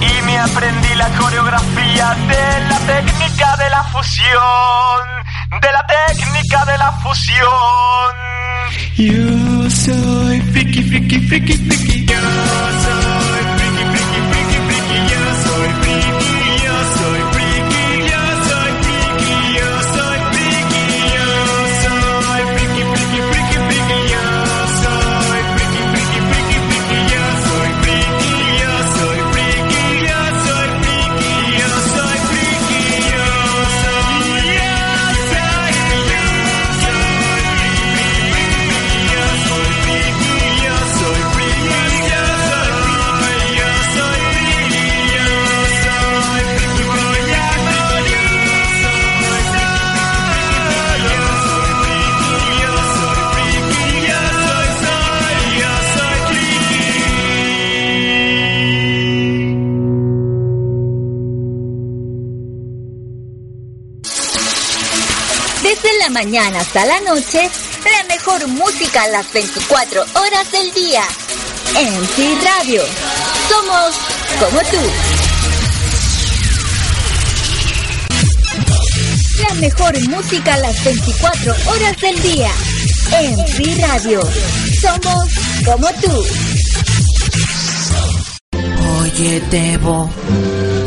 [SPEAKER 6] Y me aprendí la coreografía de la técnica de la fusión. De la técnica de la fusión. Yo soy friki, friki, friki, friki. Yo soy
[SPEAKER 3] mañana hasta la noche, la mejor música a las 24 horas del día. En Sí Radio. Somos como tú. La mejor música a las 24 horas del día. En Sí Radio. Somos como tú.
[SPEAKER 4] Oye, Debo,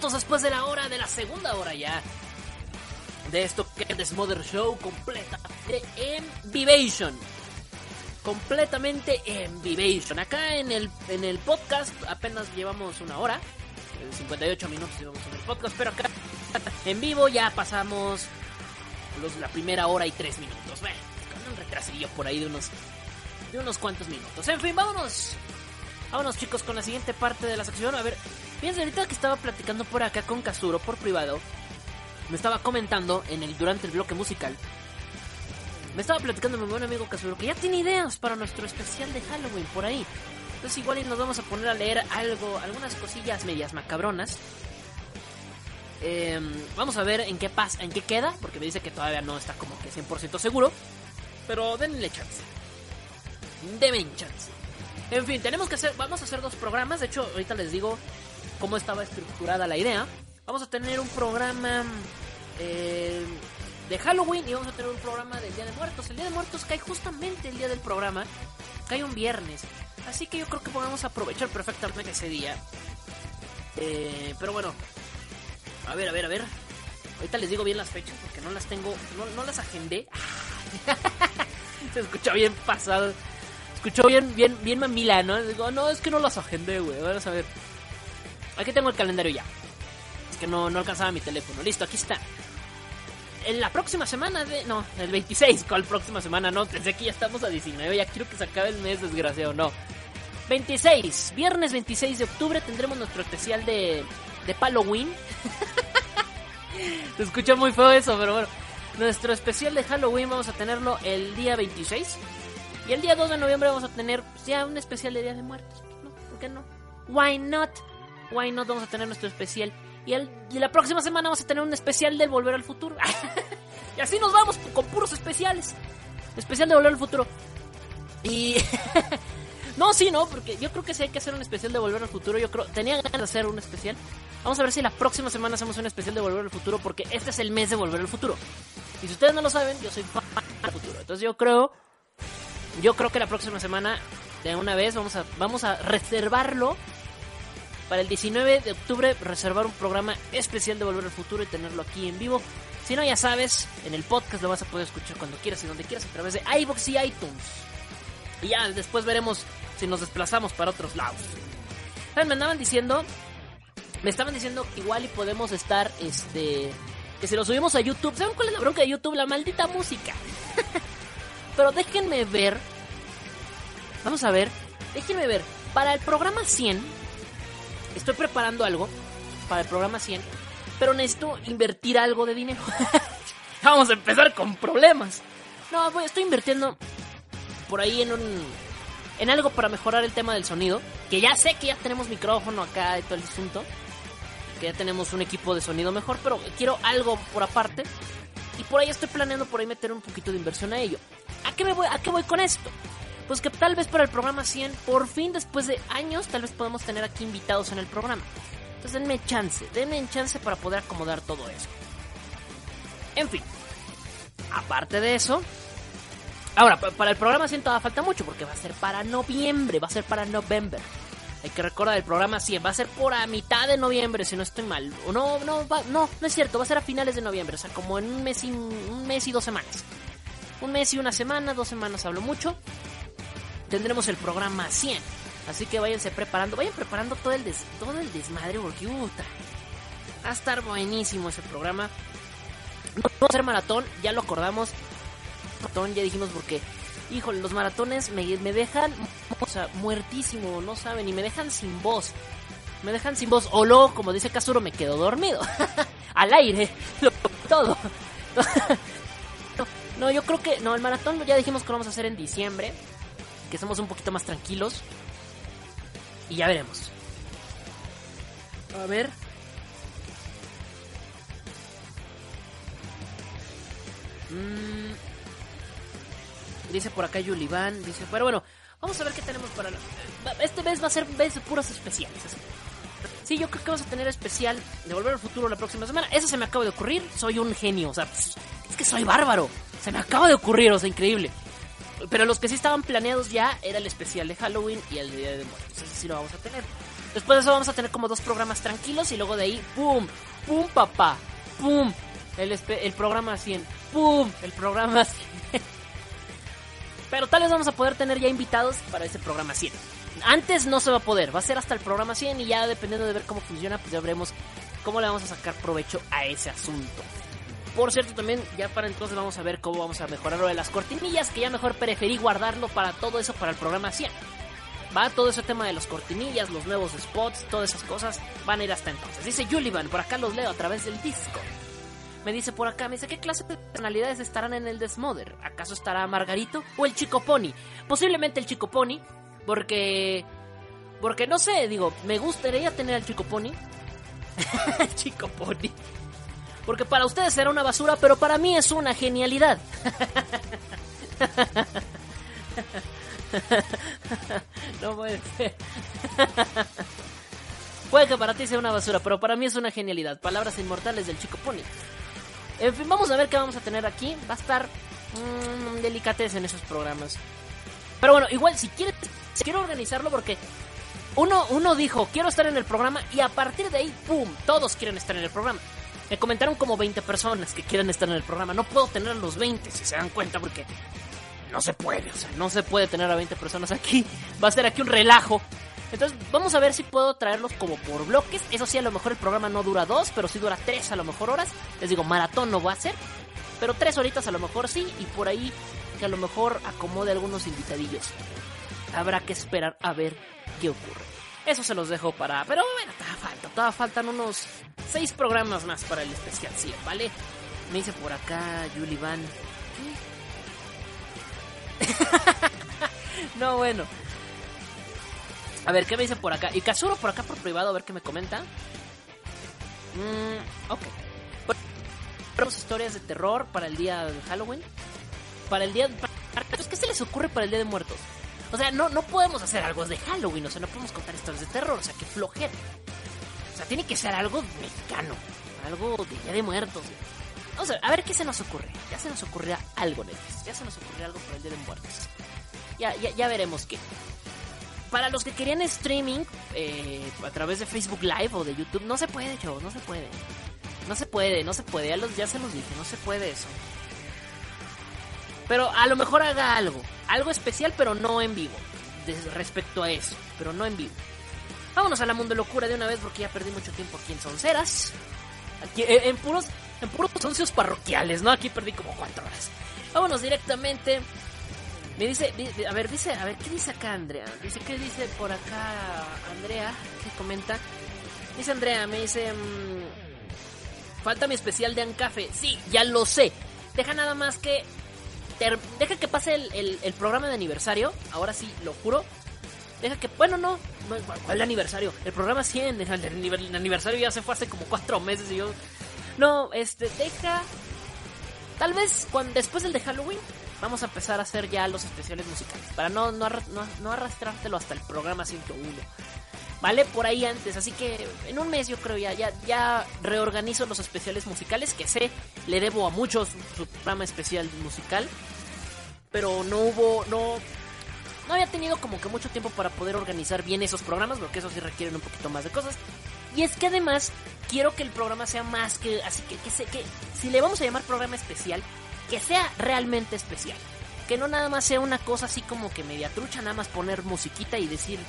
[SPEAKER 2] Minutos después de la hora, de la segunda hora ya. De esto que es Mother Show completamente en Vivation. Completamente en Vivation. Acá en el, en el podcast apenas llevamos una hora. 58 minutos llevamos en el podcast, pero acá en vivo ya pasamos los, la primera hora y tres minutos. Bueno, con un retrasillo por ahí de unos, de unos cuantos minutos. En fin, vámonos. Vámonos chicos con la siguiente parte de la sección. A ver, fíjense ahorita que estaba platicando por acá con Kazuro por privado. Me estaba comentando en el durante el bloque musical. Me estaba platicando mi buen amigo Kazuro que ya tiene ideas para nuestro especial de Halloween por ahí. Entonces igual nos vamos a poner a leer algo, algunas cosillas medias macabronas. Eh, vamos a ver en qué pasa, en qué queda, porque me dice que todavía no está como que 100% seguro. Pero denle chance. Denme chance. En fin, tenemos que hacer, vamos a hacer dos programas. De hecho, ahorita les digo cómo estaba estructurada la idea. Vamos a tener un programa eh, de Halloween y vamos a tener un programa del Día de Muertos. El Día de Muertos cae justamente el día del programa, cae un viernes. Así que yo creo que podemos aprovechar perfectamente ese día. Eh, pero bueno, a ver, a ver, a ver. Ahorita les digo bien las fechas porque no las tengo, no, las agendé. Se escucha bien pasado. Escuchó bien, bien, bien mamila, ¿no? No, es que no las agendé, güey. Vamos a ver. Aquí tengo el calendario ya. Es que no, no alcanzaba mi teléfono. Listo, aquí está. En la próxima semana de. No, el 26. ¿Cuál próxima semana? No, pensé que ya estamos a 19. Ya quiero que se acabe el mes, desgraciado. No. 26. Viernes 26 de octubre tendremos nuestro especial de. de Halloween. se escucha muy feo eso, pero bueno. Nuestro especial de Halloween vamos a tenerlo el día 26. Y el día 2 de noviembre vamos a tener ya un especial de Día de Muertos. ¿No? ¿Por qué no? Why not? Why not? Vamos a tener nuestro especial. Y, el, la próxima semana vamos a tener un especial del Volver al Futuro. y así nos vamos con puros especiales. Especial de Volver al Futuro. Y... no, sí, no, porque yo creo que sí hay que hacer un especial de Volver al Futuro. Yo creo, tenía ganas de hacer un especial. Vamos a ver si la próxima semana hacemos un especial de Volver al Futuro, porque este es el mes de Volver al Futuro. Y si ustedes no lo saben, yo soy fan del futuro. Entonces yo creo yo creo que la próxima semana, de una vez, vamos a, vamos a reservarlo para el 19 de octubre. Reservar un programa especial de Volver al Futuro y tenerlo aquí en vivo. Si no, ya sabes, en el podcast lo vas a poder escuchar cuando quieras y donde quieras a través de iBox y iTunes. Y ya después veremos si nos desplazamos para otros lados. ¿Saben? Me andaban diciendo, me estaban diciendo igual y podemos estar, este, que si lo subimos a YouTube. ¿Saben cuál es la bronca de YouTube? La maldita música. Pero déjenme ver. Vamos a ver. Déjenme ver. Para el programa 100. Estoy preparando algo. Para el programa 100. Pero necesito invertir algo de dinero. Vamos a empezar con problemas. No, voy, estoy invirtiendo por ahí en un. En algo para mejorar el tema del sonido. Que ya sé que ya tenemos micrófono acá y todo el asunto. Que ya tenemos un equipo de sonido mejor. Pero quiero algo por aparte. Y por ahí estoy planeando por ahí meter un poquito de inversión a ello. ¿A qué, me voy, ¿A qué voy con esto? Pues que tal vez para el programa 100, por fin después de años, tal vez podemos tener aquí invitados en el programa. Entonces denme chance, denme chance para poder acomodar todo eso. En fin, aparte de eso, ahora para el programa 100 todavía falta mucho porque va a ser para noviembre, va a ser para noviembre. Hay que recordar el programa 100 va a ser por a mitad de noviembre, si no estoy mal. No, no, no, no es cierto, va a ser a finales de noviembre, o sea, como en un mes y, un mes y dos semanas un mes y una semana, dos semanas hablo mucho, tendremos el programa 100. Así que váyanse preparando, vayan preparando todo el, des, todo el desmadre porque puta, va a estar buenísimo ese programa. No vamos a hacer maratón, ya lo acordamos. Maratón, ya dijimos porque, híjole, los maratones me, me dejan o sea, muertísimo, no saben, y me dejan sin voz. Me dejan sin voz, o luego, como dice Casuro, me quedo dormido. Al aire, todo. No, yo creo que. No, el maratón ya dijimos que lo vamos a hacer en diciembre. Que somos un poquito más tranquilos. Y ya veremos. A ver. Mm. Dice por acá Yulivan. Dice, pero bueno, vamos a ver qué tenemos para. Este mes va a ser mes de puros especiales. Sí, yo creo que vamos a tener especial de Volver al Futuro la próxima semana. Eso se me acaba de ocurrir. Soy un genio. O sea, es que soy bárbaro. Se me acaba de ocurrir, o sea, increíble. Pero los que sí estaban planeados ya era el especial de Halloween y el Día de Muertos. Ese sí lo vamos a tener. Después de eso vamos a tener como dos programas tranquilos y luego de ahí, ¡pum! ¡pum, papá! ¡pum! El, el programa 100. ¡pum! El programa 100. Pero tal vez vamos a poder tener ya invitados para ese programa 100. Antes no se va a poder, va a ser hasta el programa 100 y ya dependiendo de ver cómo funciona, pues ya veremos cómo le vamos a sacar provecho a ese asunto. Por cierto, también ya para entonces vamos a ver cómo vamos a mejorar lo de las cortinillas, que ya mejor preferí guardarlo para todo eso para el programa 100. Va todo ese tema de los cortinillas, los nuevos spots, todas esas cosas van a ir hasta entonces. Dice Julivan, por acá los leo a través del disco. Me dice por acá, me dice, ¿qué clase de personalidades estarán en el Desmother? ¿Acaso estará Margarito o el Chico Pony? Posiblemente el Chico Pony, porque... Porque no sé, digo, me gustaría tener al Chico Pony. Chico Pony. Porque para ustedes será una basura, pero para mí es una genialidad. no puede ser. Puede que para ti sea una basura, pero para mí es una genialidad. Palabras inmortales del Chico Pony. En fin, vamos a ver qué vamos a tener aquí. Va a estar mmm, delicatez en esos programas. Pero bueno, igual si quieres, quiero organizarlo porque uno, uno dijo, quiero estar en el programa y a partir de ahí, ¡pum! Todos quieren estar en el programa. Me comentaron como 20 personas que quieren estar en el programa. No puedo tener a los 20, si se dan cuenta, porque no se puede. O sea, no se puede tener a 20 personas aquí. Va a ser aquí un relajo. Entonces, vamos a ver si puedo traerlos como por bloques. Eso sí, a lo mejor el programa no dura dos, pero sí dura tres a lo mejor horas. Les digo, maratón no va a ser. Pero tres horitas a lo mejor sí. Y por ahí que a lo mejor acomode algunos invitadillos. Habrá que esperar a ver qué ocurre. Eso se los dejo para... Pero bueno, todavía falta. Todavía faltan unos seis programas más para el especial 100, ¿vale? Me dice por acá Julie Van. no, bueno. A ver, ¿qué me dice por acá? Y Kazuro por acá por privado, a ver qué me comenta. Mm, ok. Historias de terror para el día de Halloween. Para el día... De... ¿Qué se les ocurre para el día de muertos? O sea, no, no podemos hacer algo de Halloween, o sea, no podemos contar historias de terror, o sea, que flojera. O sea, tiene que ser algo mexicano, algo de Día de Muertos. Vamos a ver, qué se nos ocurre. Ya se nos ocurrirá algo, Netflix. Ya se nos ocurrirá algo para el Día de Muertos. Ya, ya, ya veremos qué. Para los que querían streaming eh, a través de Facebook Live o de YouTube, no se puede, yo, no se puede. No se puede, no se puede. Ya, los, ya se los dije, no se puede eso. Pero a lo mejor haga algo. Algo especial, pero no en vivo. respecto a eso, pero no en vivo. Vámonos a la mundo locura de una vez porque ya perdí mucho tiempo aquí en Sonceras. Aquí, en, puros, en puros soncios parroquiales, ¿no? Aquí perdí como cuatro horas. Vámonos directamente. Me dice, a ver, dice, a ver, ¿qué dice acá Andrea? Dice, ¿qué dice por acá Andrea? ¿Qué comenta? Dice Andrea, me dice, mmm, falta mi especial de Ancafe. Sí, ya lo sé. Deja nada más que deja que pase el, programa de aniversario. Ahora sí, lo juro. Deja que. Bueno, no. ¿Cuál aniversario? El programa 100. El, el, aniversario ya se fue hace como cuatro meses y yo. No, este, deja. Tal vez cuando, después del de Halloween vamos a empezar a hacer ya los especiales musicales. Para no, no, no, no arrastrártelo hasta el programa 101. ¿vale? Por ahí antes, así que en un mes yo creo ya, ya reorganizo los especiales musicales, que sé, le debo a muchos su programa especial musical, pero no hubo, no, no había tenido como que mucho tiempo para poder organizar bien esos programas, porque eso sí requieren un poquito más de cosas. Y es que además quiero que el programa sea más que, así que, que, que si le vamos a llamar programa especial, que sea realmente especial. Que no nada más sea una cosa así como que media trucha, nada más poner musiquita y decir,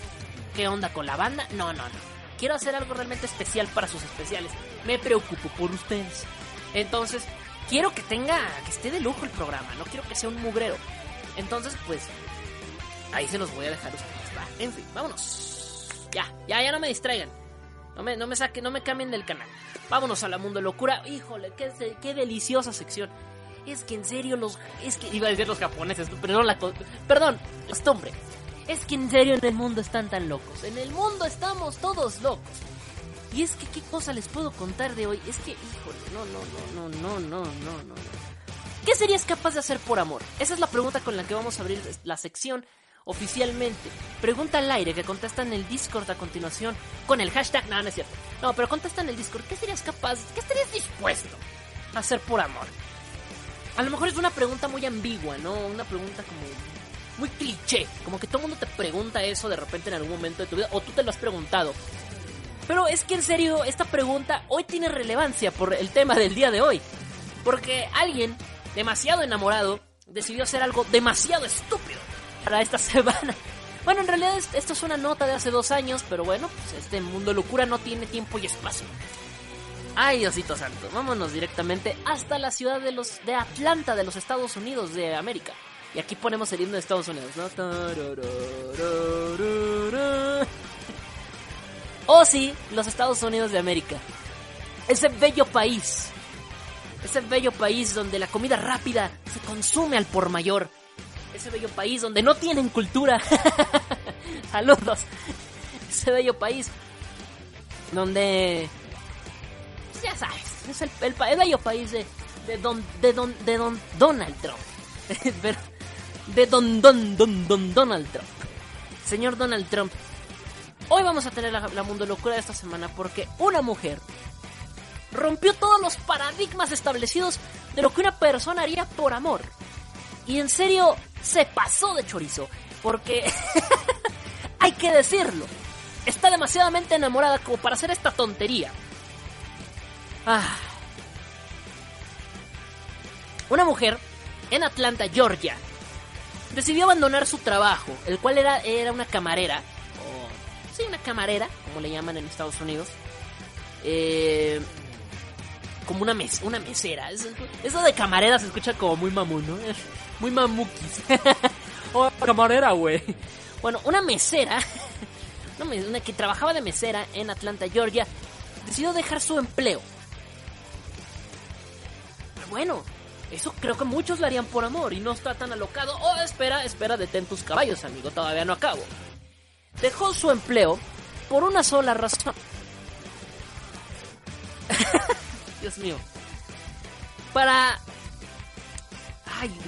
[SPEAKER 2] ¿Qué onda con la banda? No, no, no. Quiero hacer algo realmente especial para sus especiales. Me preocupo por ustedes. Entonces, quiero que tenga, que esté de lujo el programa. No quiero que sea un mugrero. Entonces, pues, ahí se los voy a dejar ustedes. Va, en fin, vámonos. Ya, ya, ya no me distraigan. No me, no me saquen, no me cambien del canal. Vámonos a la mundo locura. Híjole, qué, deliciosa sección. Es que en serio los... Es que iba a decir los japoneses, pero no la... Perdón, costumbre. Es que en serio en el mundo están tan locos. En el mundo estamos todos locos. Y es que qué cosa les puedo contar de hoy. Es que, híjole, no, no, no, no, no, no, no, no. ¿Qué serías capaz de hacer por amor? Esa es la pregunta con la que vamos a abrir la sección oficialmente. Pregunta al aire que contesta en el Discord a continuación con el hashtag. No, no es cierto. No, pero contesta en el Discord. ¿Qué serías capaz? ¿Qué estarías dispuesto a hacer por amor? A lo mejor es una pregunta muy ambigua, ¿no? Una pregunta como muy cliché. Como que todo el mundo te pregunta eso de repente en algún momento de tu vida, o tú te lo has preguntado. Pero es que en serio, esta pregunta hoy tiene relevancia por el tema del día de hoy. Porque alguien demasiado enamorado decidió hacer algo demasiado estúpido para esta semana. Bueno, en realidad esto es una nota de hace dos años, pero bueno, pues este mundo locura no tiene tiempo y espacio. Ay, Diosito Santo, vámonos directamente hasta la ciudad de los de Atlanta, de los Estados Unidos de América. Y aquí ponemos el himno de Estados Unidos, ¿no? Oh sí, los Estados Unidos de América. Ese bello país. Ese bello país donde la comida rápida se consume al por mayor. Ese bello país donde no tienen cultura. Saludos. Ese bello país donde ya sabes, es el, el, bello país de, de don, de don, de don Donald Trump. de don, don, don, don Donald Trump. Señor Donald Trump, hoy vamos a tener la, la mundo locura de esta semana porque una mujer rompió todos los paradigmas establecidos de lo que una persona haría por amor. Y en serio, se pasó de chorizo. Porque hay que decirlo. Está demasiadamente enamorada como para hacer esta tontería. Ah. Una mujer en Atlanta, Georgia, decidió abandonar su trabajo, el cual era, era una camarera, o sí, una camarera, como le llaman en Estados Unidos, eh, como una, mes, una mesera. Eso de camarera se escucha como muy mamón, ¿no? Muy mamukis. oh, camarera, güey. Bueno, una mesera, una que trabajaba de mesera en Atlanta, Georgia, decidió dejar su empleo bueno, eso creo que muchos lo harían por amor y no está tan alocado. Oh, espera, espera, detén tus caballos, amigo, todavía no acabo. Dejó su empleo por una sola razón. Dios mío. Para...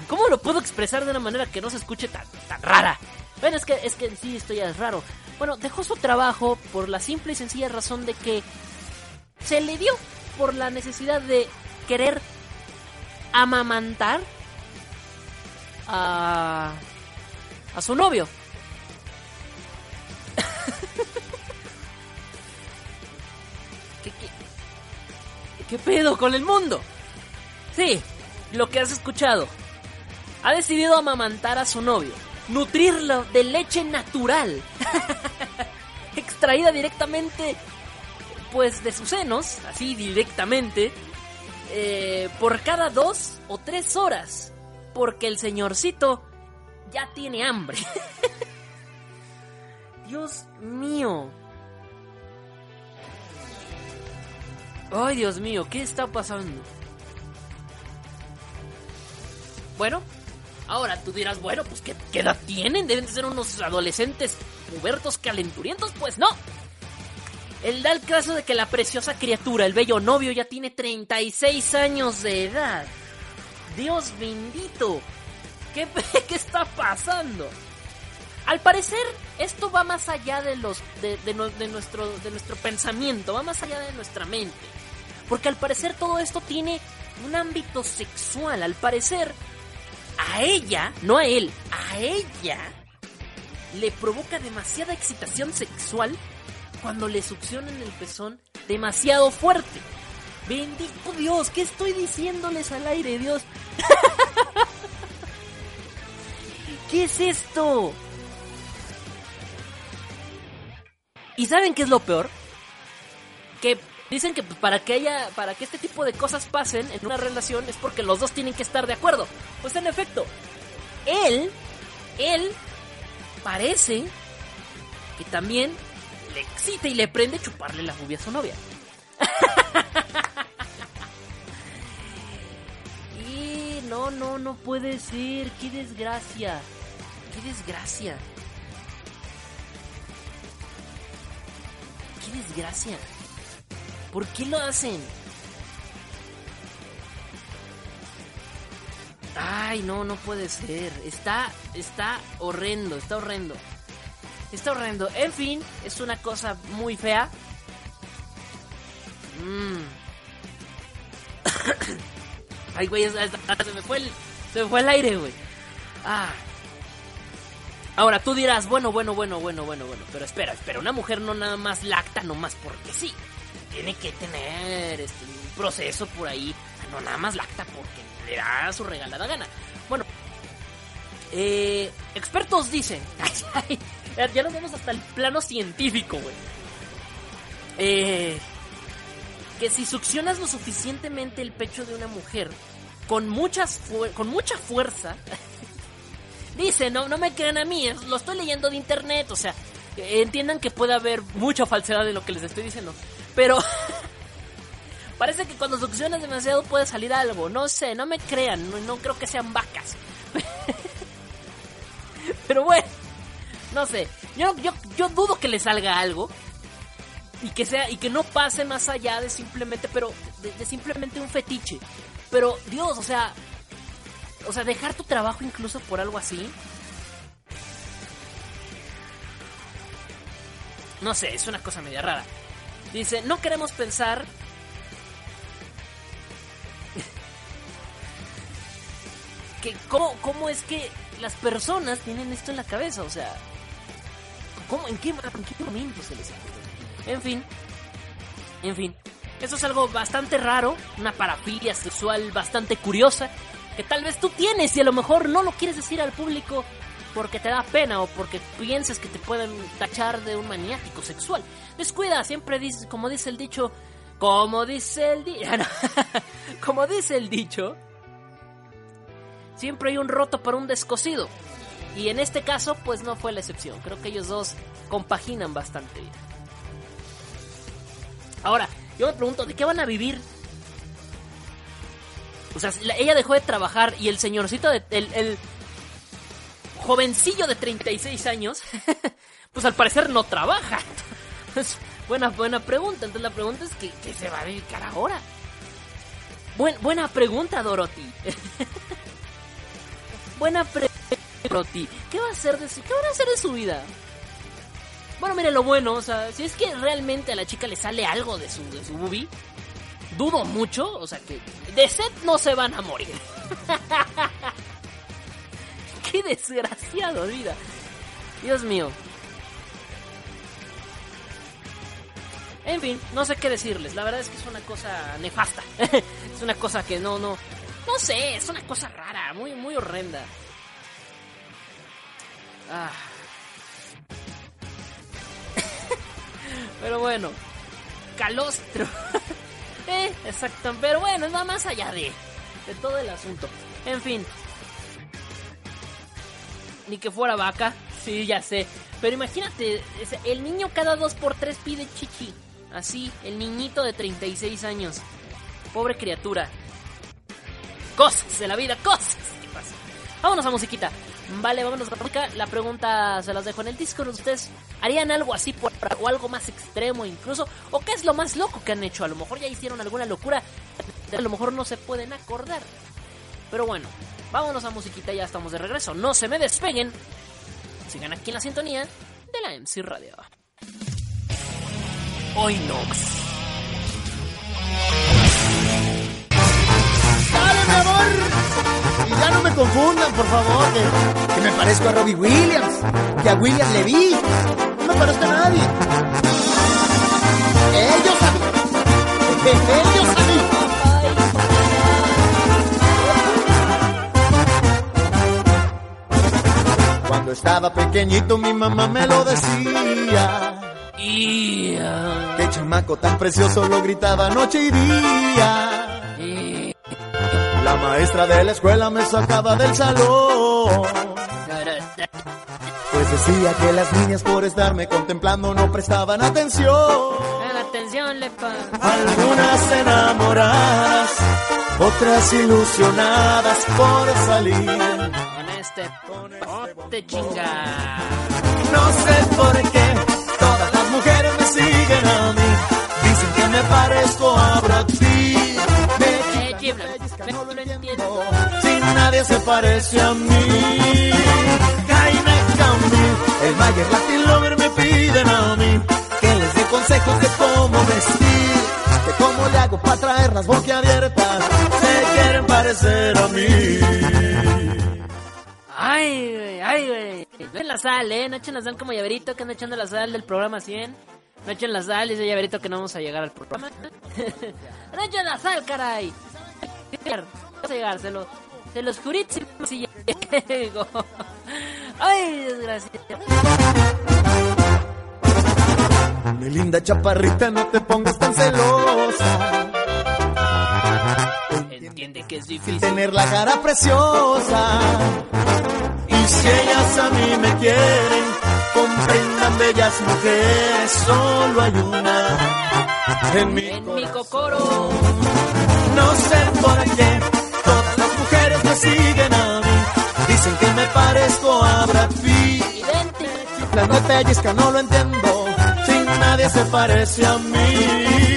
[SPEAKER 2] ¿cómo lo puedo expresar de una manera que no se escuche tan, tan rara? Bueno, es que, es que sí, esto ya es raro. Bueno, dejó su trabajo por la simple y sencilla razón de que se le dio por la necesidad de querer amamantar a, a su novio. ¿Qué, qué, pedo con el mundo? Sí, lo que has escuchado. Ha decidido amamantar a su novio, nutrirlo de leche natural, extraída directamente, pues de sus senos, así directamente, eh, por cada dos o tres horas. Porque el señorcito ya tiene hambre. Dios mío. Ay, Dios mío, ¿qué está pasando? Bueno, ahora tú dirás, bueno, pues ¿qué, ¿qué edad tienen? Deben de ser unos adolescentes pubertos calenturientos. Pues no, el da el caso de que la preciosa criatura, el bello novio, ya tiene 36 años de edad. Dios bendito. ¿Qué, qué está pasando? Al parecer, esto va más allá de, los, de, nuestro, de nuestro pensamiento, va más allá de nuestra mente. Porque al parecer todo esto tiene un ámbito sexual. Al parecer, a ella, no a él, a ella le provoca demasiada excitación sexual cuando le succionan el pezón demasiado fuerte. Bendito Dios, ¿qué estoy diciéndoles al aire, Dios? ¿Qué es esto? ¿Y saben qué es lo peor? Que dicen que para que haya para que este tipo de cosas pasen en una relación es porque los dos tienen que estar de acuerdo. Pues en efecto, él él parece que también le excita y le prende chuparle la bubia a su novia. y no, no, no puede ser. Qué desgracia. Qué desgracia. Qué desgracia. ¿Por qué lo hacen? Ay, no, no puede ser. Está, está horrendo, está horrendo. Está horrendo. En fin, es una cosa muy fea. Mm. Ay, güey, se me fue el, se me fue el aire, güey. Ah. Ahora tú dirás, bueno, bueno, bueno, bueno, bueno, bueno, pero espera, espera, una mujer no nada más lacta nomás porque sí. Tiene que tener este, un proceso por ahí. No nada más lacta porque le da su regalada gana. Bueno, eh, expertos dicen, Ya, lo vemos hasta el plano científico, güey. Eh, que si succionas lo suficientemente el pecho de una mujer con, muchas con mucha fuerza, dice, no, no me crean a mí, lo estoy leyendo de internet, o sea, entiendan que puede haber mucha falsedad de lo que les estoy diciendo, pero parece que cuando succionas demasiado puede salir algo, no sé, no me crean, no, no creo que sean vacas. pero bueno. No sé, yo, yo, yo dudo que le salga algo y que sea y que no pase más allá de simplemente pero de, simplemente un fetiche pero dios o sea o sea dejar tu trabajo incluso por algo así no sé es una cosa media rara dice no queremos pensar que cómo, cómo es que las personas tienen esto en la cabeza o sea ¿Cómo? ¿En qué, momento se les ocurre? En fin. En fin. Eso es algo bastante raro, una parafilia sexual bastante curiosa, que tal vez tú tienes y a lo mejor no lo quieres decir al público porque te da pena o porque piensas que te pueden tachar de un maniático sexual. Descuida, siempre dice, como dice el dicho, como dice el dicho, como dice el dicho, siempre hay un roto para un descosido. Y en este caso, pues no fue la excepción. Creo que ellos dos compaginan bastante bien. Ahora, yo me pregunto, ¿de qué van a vivir? O sea, ella dejó de trabajar y el señorcito, de, el, jovencillo de 36 años, pues al parecer no trabaja. buena, buena pregunta. Entonces la pregunta es, ¿qué, qué se va a dedicar ahora? Buen, buena pregunta, Dorothy. buena pregunta. ¿qué va a hacer de su, qué van a hacer de su vida? Bueno, mire lo bueno, o sea, si es que realmente a la chica le sale algo de su, de su boobie, dudo mucho, o sea que de sed no se van a morir. qué desgraciado vida. Dios mío. En fin, no sé qué decirles. La verdad es que es una cosa nefasta. es una cosa que no, no. No sé, es una cosa rara, muy, muy horrenda. Ah. Pero bueno, calostro. eh, exacto. Pero bueno, es más allá de todo el asunto. En fin. Ni que fuera vaca. Sí, ya sé. Pero imagínate, el niño cada dos por tres pide chichi. Así, el niñito de 36 años. Pobre criatura. Cosas de la vida, cosas. ¿Qué pasa? Vámonos a musiquita. Vale, vámonos a música. La pregunta se las dejo en el disco. ¿Ustedes harían algo así por, o algo más extremo incluso? ¿O qué es lo más loco que han hecho? A lo mejor ya hicieron alguna locura. A lo mejor no se pueden acordar. Pero bueno, vámonos a musiquita. Ya estamos de regreso. No se me despeguen. Sigan aquí en la sintonía de la MC Radio. Hoy Nox.
[SPEAKER 7] ¡Dale, mi amor! Y ya no me confundan, por favor, que, me parezco a Robbie Williams, que a William Levy. No me parezco a nadie. Ellos mí. Ellos a Cuando estaba pequeñito mi mamá me lo decía. Qué chamaco tan precioso lo gritaba noche y día. La maestra de la escuela me sacaba del salón. Pues decía que las niñas por estarme contemplando no prestaban atención.
[SPEAKER 2] Atención,
[SPEAKER 7] Algunas enamoradas, otras ilusionadas por salir.
[SPEAKER 2] Con este pote chinga.
[SPEAKER 7] No sé por qué todas las mujeres me siguen a mí. Dicen que me parezco a Brad Pitt. Me no lo entiendo. Si nadie se parece a mí. Jaime Camil, el Mayer Latin Lover me piden a mí. Que les dé consejos de cómo vestir. De cómo le hago para traer las boquiabiertas. Se quieren parecer a mí.
[SPEAKER 2] Ay, güey, ay, güey. No echen la sal, eh. No echen la sal como llaverito que anda echando la sal del programa 100. No echen la sal, ese llaverito que no vamos a llegar al programa. no echen la sal, caray. Vamos a llegar, se, lo, se los jurísimos si llego. Ay, desgracia.
[SPEAKER 7] Mi linda chaparrita, no te pongas tan celosa.
[SPEAKER 2] Que es difícil
[SPEAKER 7] tener la cara preciosa. Y si ellas a mí me quieren, comprendan bellas mujeres, solo hay una en mi,
[SPEAKER 2] en mi cocoro.
[SPEAKER 7] No sé por qué todas las mujeres me siguen a mí. Dicen que me parezco a Brad Pitt. La no pellizca, no lo entiendo. Sin nadie se parece a mí.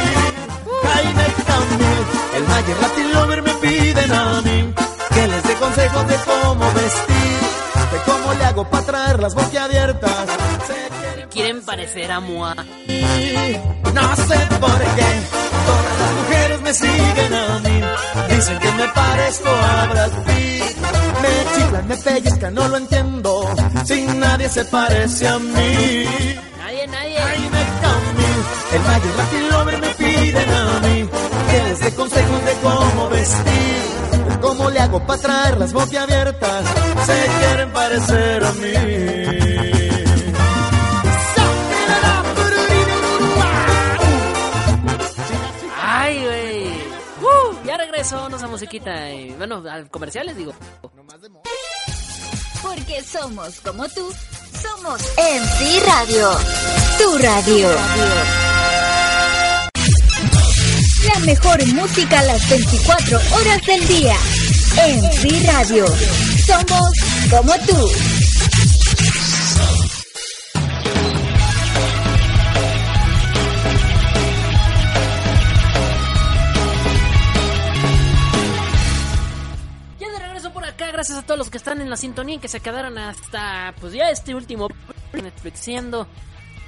[SPEAKER 7] Jaime Camil, el Mayer Latin Lover me piden a mí que les dé consejos de cómo vestir, de cómo le hago para traer las boquiabiertas.
[SPEAKER 2] Se quieren parecer a Moa.
[SPEAKER 7] No sé por qué todas las mujeres me siguen a mí. Dicen que me parezco a Brad Pitt. Me chiflan, me pellizcan, no lo entiendo. Sin nadie se parece a mí.
[SPEAKER 2] Nadie, nadie.
[SPEAKER 7] Jaime Camil, el Mayer Latin Lover me dé consejos de cómo vestir, de cómo le hago para traer las boquiabiertas. Se quieren parecer a mí.
[SPEAKER 2] Ay, güey. Uh, ya regresó a musiquita. Y, bueno, al comerciales digo.
[SPEAKER 3] Porque somos como tú, somos MC Radio. Tu radio. La mejor música las 24 horas del día. MC Radio. Somos como tú.
[SPEAKER 2] Ya de regreso por acá, gracias a todos los que están en la sintonía y que se quedaron hasta pues ya este último Netflixiendo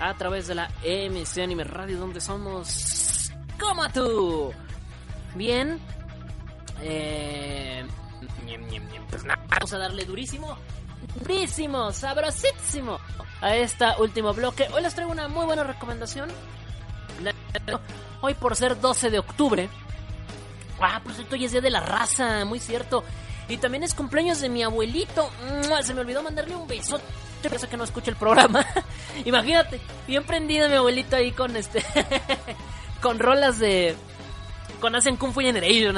[SPEAKER 2] a través de la MC Anime Radio donde somos como tú. Bien. Eh, pues nada, vamos a darle durísimo, durísimo, sabrosísimo a este último bloque. Hoy les traigo una muy buena recomendación. Hoy por ser 12 de octubre. Ah, por cierto, hoy es día de la raza, muy cierto. Y también es cumpleaños de mi abuelito. Se me olvidó mandarle un beso. Yo pienso que no escucha el programa. Imagínate, bien prendido mi abuelito ahí con este. con rolas de. Con Asian Kung Fu Generation.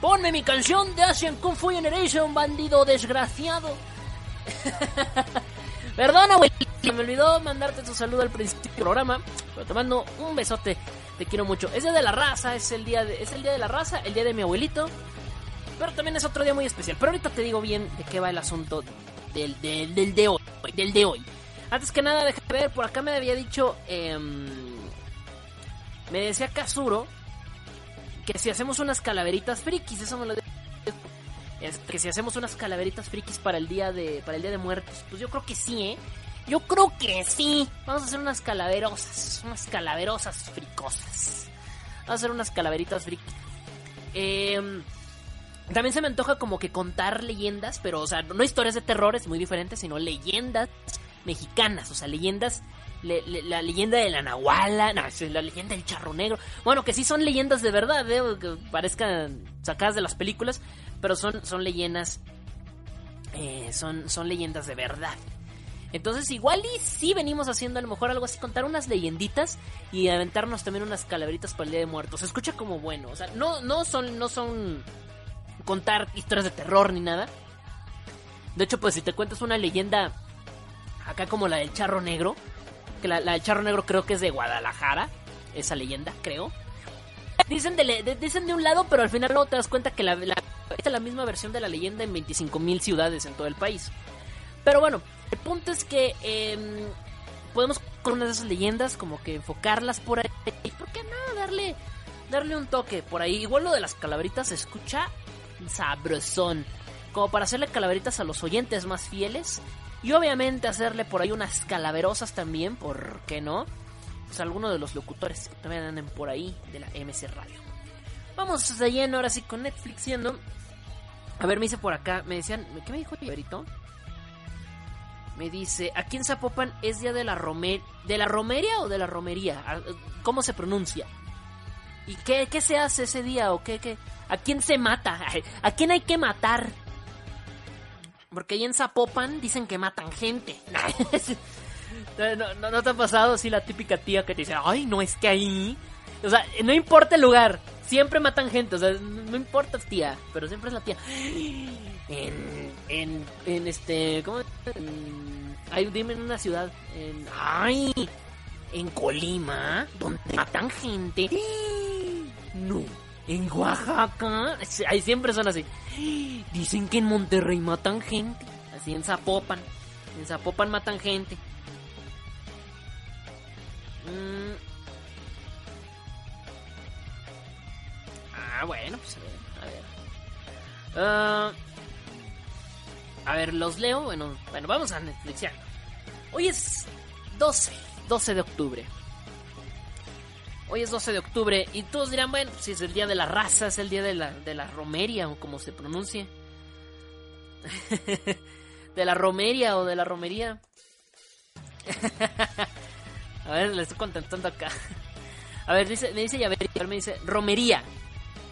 [SPEAKER 2] Ponme mi canción de Asian Kung Fu Generation, bandido desgraciado. Perdona, abuelito. Me olvidó mandarte tu saludo al principio del programa. Pero te mando un besote. Te quiero mucho. Es día de la raza, es el día de, es el día de la raza, el día de mi abuelito. Pero también es otro día muy especial. Pero ahorita te digo bien de qué va el asunto del, del, del de hoy. Del de hoy. Antes que nada, déjame ver, por acá me había dicho. em, me decía Kazuro que si hacemos unas calaveritas frikis, eso me lo. Es que si hacemos unas calaveritas frikis para el día de para el día de muertos, pues yo creo que sí, ¿eh? Yo creo que sí. Vamos a hacer unas calaverosas, unas calaverosas fricosas. Vamos a hacer unas calaveritas frikis. Eh, también se me antoja como que contar leyendas, pero, o sea, no historias de terror, es muy diferente, sino leyendas mexicanas, o sea, leyendas, la leyenda de la Nahuala, no, la leyenda del Charro Negro, bueno, que sí son leyendas de verdad, ¿eh? que parezcan sacadas de las películas, pero son, son leyendas, eh, son, son leyendas de verdad. Entonces igual y sí venimos haciendo a lo mejor algo así, contar unas leyenditas y aventarnos también unas calaveritas para el Día de Muertos. Se escucha como bueno, o sea, no, no son, no son contar historias de terror ni nada. De hecho, pues si te cuentas una leyenda acá como la del charro negro, que la, charro negro creo que es de Guadalajara, esa leyenda, creo. Dicen de, dicen de un lado, pero al final luego te das cuenta que la, la, es la misma versión de la leyenda en 25.000 ciudades en todo el país. Pero bueno, el punto es que em, podemos con una de esas leyendas como que enfocarlas por ahí. ¿Por qué no? Darle, darle un toque por ahí. Igual lo de las calaveritas se escucha sabrosón. Como para hacerle calaveritas a los oyentes más fieles. Y obviamente hacerle por ahí unas calaverosas también, ¿por qué no? Pues algunos de los locutores también anden por ahí de la MC Radio. Vamos de lleno ahora sí con Netflix siendo. A ver, me dice por acá, me decían, ¿qué me dijo Iberito? Me dice, aquí en Zapopan es día de la romer ¿De la romería o de la romería? Ah, ¿Cómo se pronuncia? ¿Y qué, qué se hace ese día? ¿O qué, qué? ¿A quién se mata? ¿A quién hay que matar? Porque ahí en Zapopan dicen que matan gente. ¿No, no, te ha pasado así la típica tía que te dice, ay, no, es que ahí... O sea, no importa el lugar, siempre matan gente, o sea, no importa tía, pero siempre es la tía. En, en, en este, ¿cómo? ay, dime en una ciudad, en, ay, en Colima, donde matan gente. No, en Oaxaca, ahí siempre son así. Dicen que en Monterrey matan gente, así en Zapopan, en Zapopan matan gente. Mm. Ah, bueno, pues a ver. A ver. Ah, a ver, los leo. Bueno, bueno, vamos a Netflixeando. Hoy es 12, 12 de octubre. Hoy es 12 de octubre y todos dirán, bueno, si es el día de la raza, es el día de la, de la romeria o como se pronuncie. de la romeria o de la romería. A ver, le estoy contentando acá. A ver, dice, me dice Yaver, me dice romería.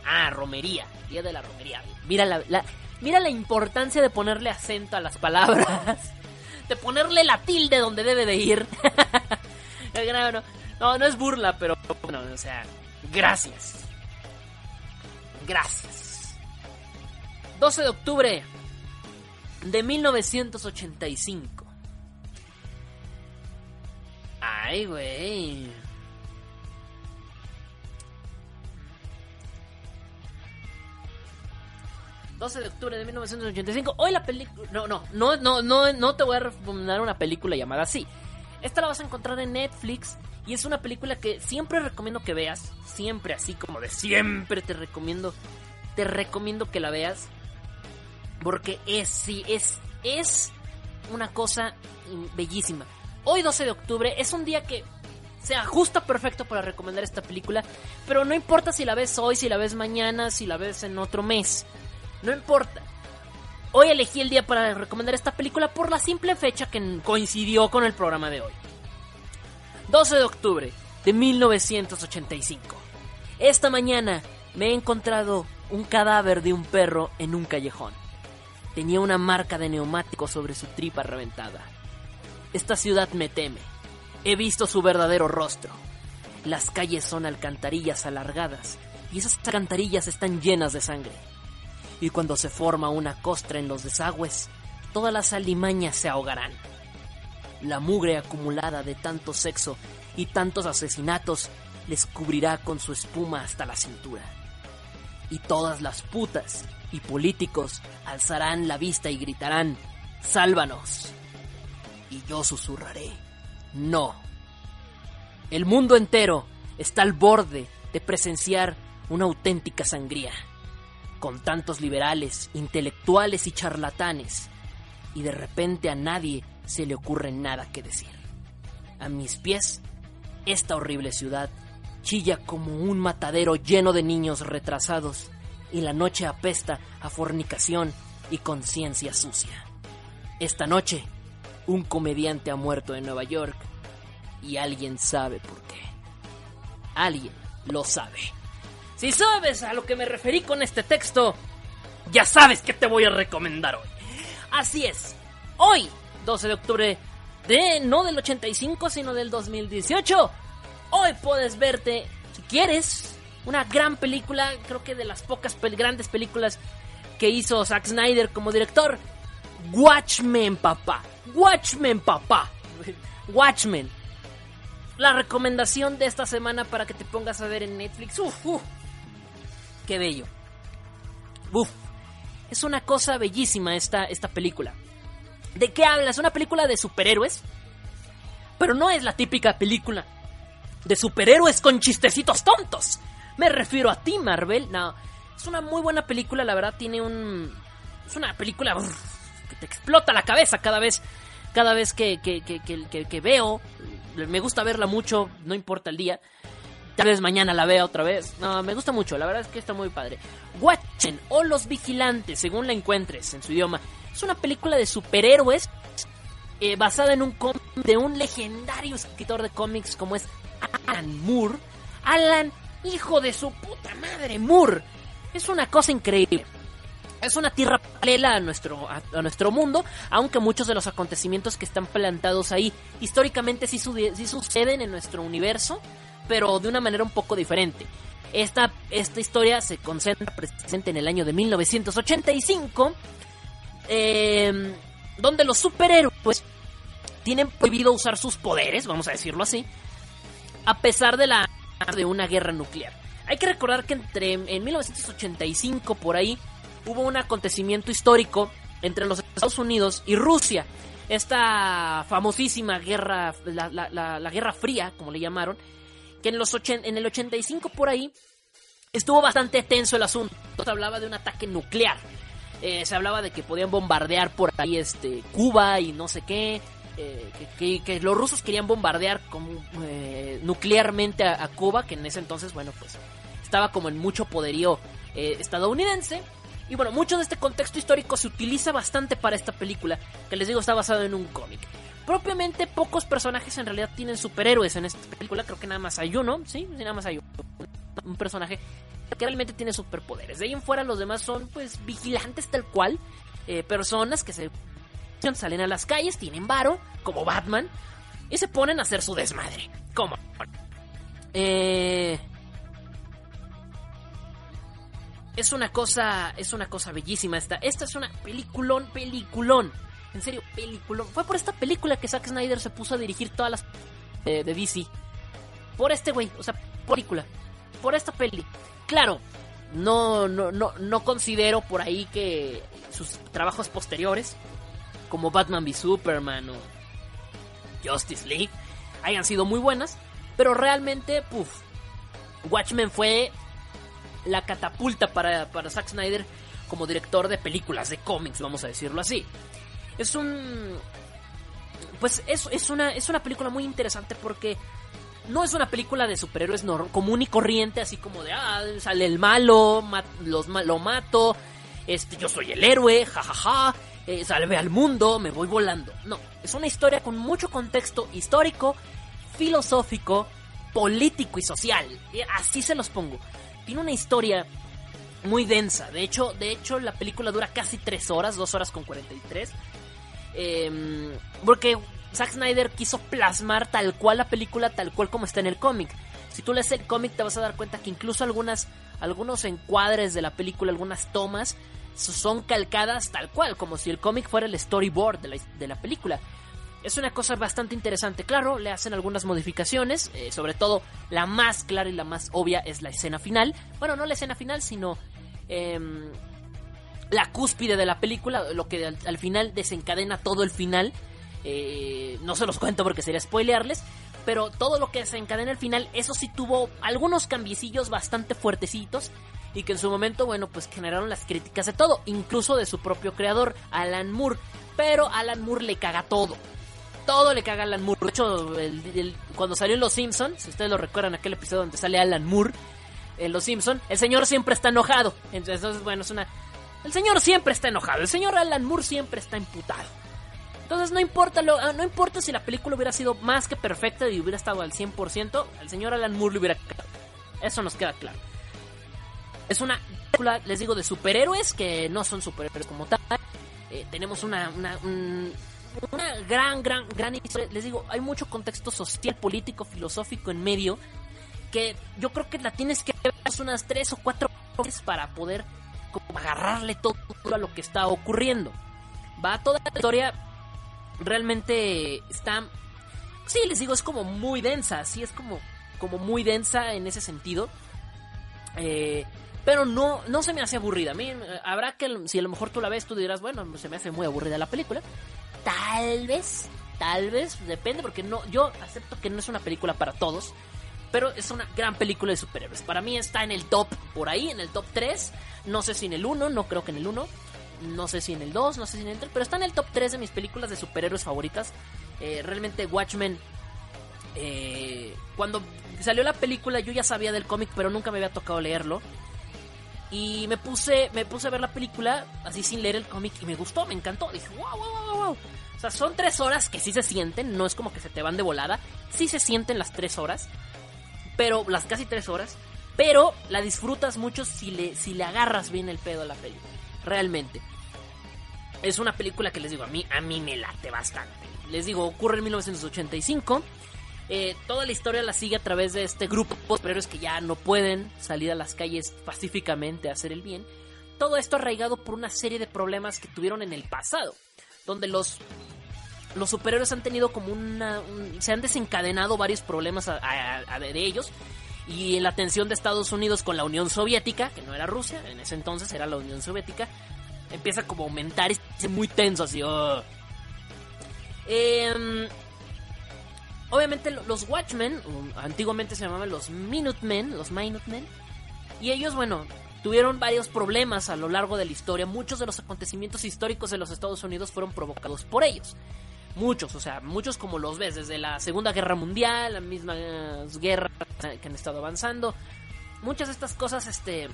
[SPEAKER 2] Ah, romería, día de la romería. Mira la, mira la importancia de ponerle acento a las palabras. De ponerle la tilde donde debe de ir. No, no es burla, pero bueno, o sea, gracias. Gracias. 12 de octubre de 1985. Ay, güey. ...12 de octubre de 1985... ...hoy la película... No, no, no, no, no, no te voy a recomendar una película llamada así... ...esta la vas a encontrar en Netflix... ...y es una película que siempre recomiendo que veas... ...siempre, así como de siempre te recomiendo... ...te recomiendo que la veas... ...porque es, sí, es, es... ...una cosa bellísima hoy 12 de octubre es un día que se ajusta perfecto para recomendar esta película, pero no importa si la ves hoy, si la ves mañana, si la ves en otro mes, no importa. Hoy elegí el día para recomendar esta película por la simple fecha que coincidió con el programa de hoy. 12 de octubre de 1985. Esta mañana me he encontrado un cadáver de un perro en un callejón. Tenía una marca de neumático sobre su tripa reventada. Esta ciudad me teme. He visto su verdadero rostro. Las calles son alcantarillas alargadas y esas alcantarillas están llenas de sangre. Y cuando se forma una costra en los desagües, todas las alimañas se ahogarán. La mugre acumulada de tanto sexo y tantos asesinatos les cubrirá con su espuma hasta la cintura. Y todas las putas y políticos alzarán la vista y gritarán, ¡Sálvanos! y yo susurraré, no. El mundo entero está al borde de presenciar una auténtica sangría, con tantos liberales, intelectuales y charlatanes, y de repente a nadie se le ocurre nada que decir. A mis pies, esta horrible ciudad chilla como un matadero lleno de niños retrasados, y la noche apesta a fornicación y conciencia sucia. Esta noche un comediante ha muerto en Nueva York y alguien sabe por qué. Alguien lo sabe. Si sabes a lo que me referí con este texto, ya sabes que te voy a recomendar hoy. Así es, hoy, 12 de octubre de no del 85, sino del 2018, hoy puedes verte, si quieres, una gran película, creo que de las pocas grandes películas que hizo Zack Snyder como director, Watchmen, papá. Watchmen, papá. Watchmen. La recomendación de esta semana para que te pongas a ver en Netflix. Uf, uf. Qué bello. Uf. Es una cosa bellísima esta, esta película. ¿De qué habla? Es una película de superhéroes. Pero no es la típica película de superhéroes con chistecitos tontos. Me refiero a ti, Marvel. No, es una muy buena película, la verdad. Tiene un. Es una película que te explota la cabeza cada vez, cada vez que, que, que, que, veo. Me gusta verla mucho, no importa el día. Tal vez mañana la vea otra vez. No, me gusta mucho, la verdad es que está muy padre. Watchen o Los Vigilantes, según la encuentres en su idioma. Es una película de superhéroes eh, basada en un cómic de un legendario escritor de cómics como es Alan Moore. Alan, hijo de su puta madre, Moore. Es una cosa increíble. es una tierra paralela a nuestro, a, nuestro mundo, aunque muchos de los acontecimientos que están plantados ahí históricamente sí, sí, suceden en nuestro universo, pero de una manera un poco diferente. Esta, esta historia se concentra presente en el año de 1985, em, donde los superhéroes tienen prohibido usar sus poderes, vamos a decirlo así, a pesar de la de una guerra nuclear. Hay que recordar que entre en 1985 por ahí hubo un acontecimiento histórico entre los Estados Unidos y Rusia. Esta famosísima guerra, la, Guerra Fría, como le llamaron, que en, los en el 85 por ahí estuvo bastante tenso el asunto. Se hablaba de un ataque nuclear. Eh, se hablaba de que podían bombardear por ahí este, Cuba y no sé qué. Eh, que, los rusos querían bombardear eh, nuclearmente a, Cuba, que en ese entonces, bueno, pues estaba como en mucho poderío estadounidense. Y bueno, mucho de este contexto histórico se utiliza bastante para esta película, que les digo está basado en un cómic. Propiamente pocos personajes en realidad tienen superhéroes en esta película, creo que nada más hay uno, sí, nada más hay un personaje que realmente tiene superpoderes. De ahí en fuera los demás son pues vigilantes tal cual, eh, personas que se salen a las calles, tienen varo, como Batman, y se ponen a hacer su desmadre. ¿Cómo? Eh, es una cosa, es una cosa bellísima esta. Esta es una peliculón, peliculón. En serio, peliculón. Fue por esta película que Zack Snyder se puso a dirigir todas las eh, de DC. Por este güey, o sea, película. Por esta peli. Claro, no, no, no, no considero por ahí que sus trabajos posteriores, como Batman v Superman o Justice League, hayan sido muy buenas. Pero realmente, puff, Watchmen fue la catapulta para, para Zack Snyder como director de películas, de cómics, vamos a decirlo así. Es un... Pues es, es, una, es una película muy interesante porque no es una película de superhéroes común y corriente, así como de, ah, sale el malo, los, lo mato, este, yo soy el héroe, jajaja, ja, ja, eh, salve al mundo, me voy volando. No, es una historia con mucho contexto histórico, filosófico, político y social. Así se los pongo tiene una historia muy densa. De hecho, de hecho la película dura casi 3 horas, 2 horas con 43. Em, porque Zack Snyder quiso plasmar tal cual la película, tal cual como está en el cómic. Si tú lees el cómic te vas a dar cuenta que incluso algunas, algunos encuadres de la película, algunas tomas, son calcadas tal cual, como si el cómic fuera el storyboard de la, de la película. Es una cosa bastante interesante. Claro, le hacen algunas modificaciones. Eh, sobre todo, la más clara y la más obvia es la escena final. Bueno, no la escena final, sino em, la cúspide de la película. Lo que al, final desencadena todo el final. Eh, no se los cuento porque sería spoilearles. Pero todo lo que desencadena el final, eso sí tuvo algunos cambiecillos bastante fuertecitos y que en su momento, bueno, pues generaron las críticas de todo, incluso de su propio creador, Alan Moore. Pero Alan Moore le caga todo todo le caga a Alan Moore. De hecho, cuando salió en Los Simpsons, si ustedes lo recuerdan, aquel episodio donde sale Alan Moore en Los Simpsons, el señor siempre está enojado. Entonces, bueno, es una... El señor siempre está enojado. El señor Alan Moore siempre está imputado. Entonces no importa, lo, ah, no importa si la película hubiera sido más que perfecta y hubiera estado al 100%, el señor Alan Moore le hubiera cagado. Eso nos queda claro. Es una película, les digo, de superhéroes que no son superhéroes como tal. Eh, tenemos una, una una gran, gran, gran historia. Les digo, hay mucho contexto social, político, filosófico en medio que yo creo que la tienes que ver unas tres o cuatro veces para poder como agarrarle todo a lo que está ocurriendo. Va toda la historia realmente está sí les digo es como muy densa sí es como como muy densa en ese sentido eh, pero no no se me hace aburrida a mí eh, habrá que si a lo mejor tú la ves tú dirás bueno se me hace muy aburrida la película Tal vez, tal vez, depende, porque no, yo acepto que no es una película para todos, pero es una gran película de superhéroes. Para mí está en el top, por ahí, en el top 3. No sé si en el 1, no creo que en el 1. No sé si en el 2, no sé si en el 3, pero está en el top 3 de mis películas de superhéroes favoritas. Eh, realmente Watchmen, eh, cuando salió la película yo ya sabía del cómic, pero nunca me había tocado leerlo. Y me puse, me puse a ver la película así sin leer el cómic y me gustó, me encantó. Dije, wow, wow, wow, wow. O sea, son tres horas que sí se sienten, no es como que se te van de volada. Sí se sienten las tres horas, pero las casi tres horas. Pero la disfrutas mucho si le, si le agarras bien el pedo a la película. realmente. Es una película que les digo, a mí, a mí me late bastante. Les digo, ocurre en 1985. Eh, toda la historia la sigue a través de este grupo de superhéroes que ya no pueden salir a las calles pacíficamente a hacer el bien. Todo esto arraigado por una serie de problemas que tuvieron en el pasado, donde los los superhéroes han tenido como una... se han desencadenado varios problemas de ellos. Y la tensión de Estados Unidos con la Unión Soviética, que no era Rusia, en ese entonces era la Unión Soviética, empieza como a aumentar es muy tenso así. Em, obviamente los Watchmen, antiguamente se llamaban los Minutemen, los Minutemen, y ellos, bueno, tuvieron varios problemas a lo largo de la historia. Muchos de los acontecimientos históricos de los Estados Unidos fueron provocados por ellos. Muchos, o sea, muchos como los ves, desde la Segunda Guerra Mundial, las mismas guerras que han estado avanzando. Muchas de estas cosas, este,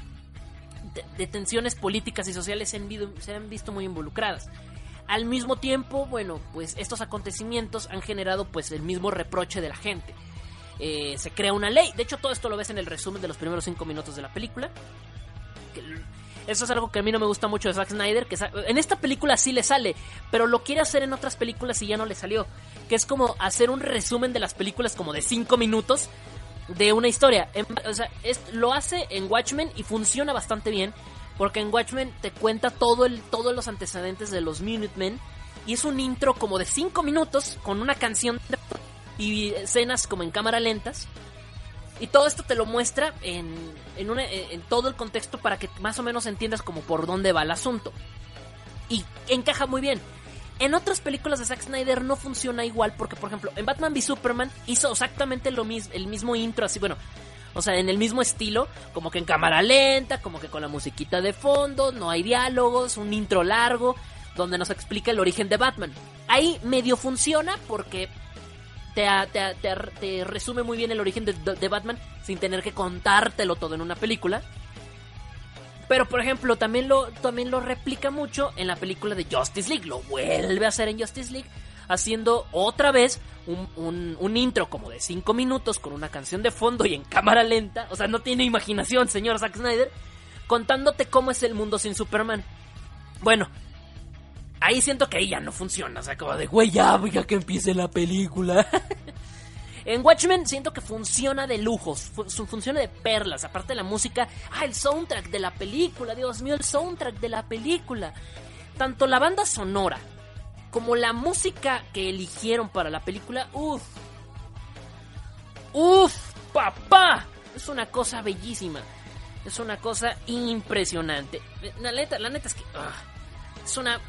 [SPEAKER 2] de, tensiones políticas y sociales se han, visto muy involucradas. Al mismo tiempo, bueno, pues estos acontecimientos han generado pues el mismo reproche de la gente. Eh, se crea una ley. De hecho, todo esto lo ves en el resumen de los primeros cinco minutos de la película. Eso es algo que a mí no me gusta mucho de Zack Snyder, que en esta película sí le sale, pero lo quiere hacer en otras películas y ya no le salió. Que es como hacer un resumen de las películas como de 5 minutos de una historia. o sea, lo hace en Watchmen y funciona bastante bien, porque en Watchmen te cuenta todo el, todos los antecedentes de los Minutemen y es un intro como de 5 minutos con una canción y escenas como en cámara lentas y todo esto te lo muestra en, en, todo el contexto para que más o menos entiendas como por dónde va el asunto. Y encaja muy bien. En otras películas de Zack Snyder no funciona igual porque, por ejemplo, en Batman v Superman hizo exactamente lo mismo, el mismo intro, así, bueno, o sea, en el mismo estilo, como que en cámara lenta, como que con la musiquita de fondo, no hay diálogos, un intro largo, donde nos explica el origen de Batman. Ahí medio funciona porque te, resume muy bien el origen de, Batman sin tener que contártelo todo en una película. Pero, por ejemplo, también lo, también lo replica mucho en la película de Justice League. Lo vuelve a hacer en Justice League, haciendo otra vez un, un intro como de 5 minutos con una canción de fondo y en cámara lenta. O sea, no tiene imaginación, señor Zack Snyder. Contándote cómo es el mundo sin Superman. Bueno, ahí siento que ahí ya no funciona. O sea, como de, güey, ya, que empiece la película. en Watchmen siento que funciona de lujos, funciona de perlas. Aparte de la música, ah, el soundtrack de la película, Dios mío, el soundtrack de la película. Tanto la banda sonora como la música que eligieron para la película, uff. Uff, papá. Es una cosa bellísima. Es una cosa impresionante. La neta, la neta es que... Ah, es una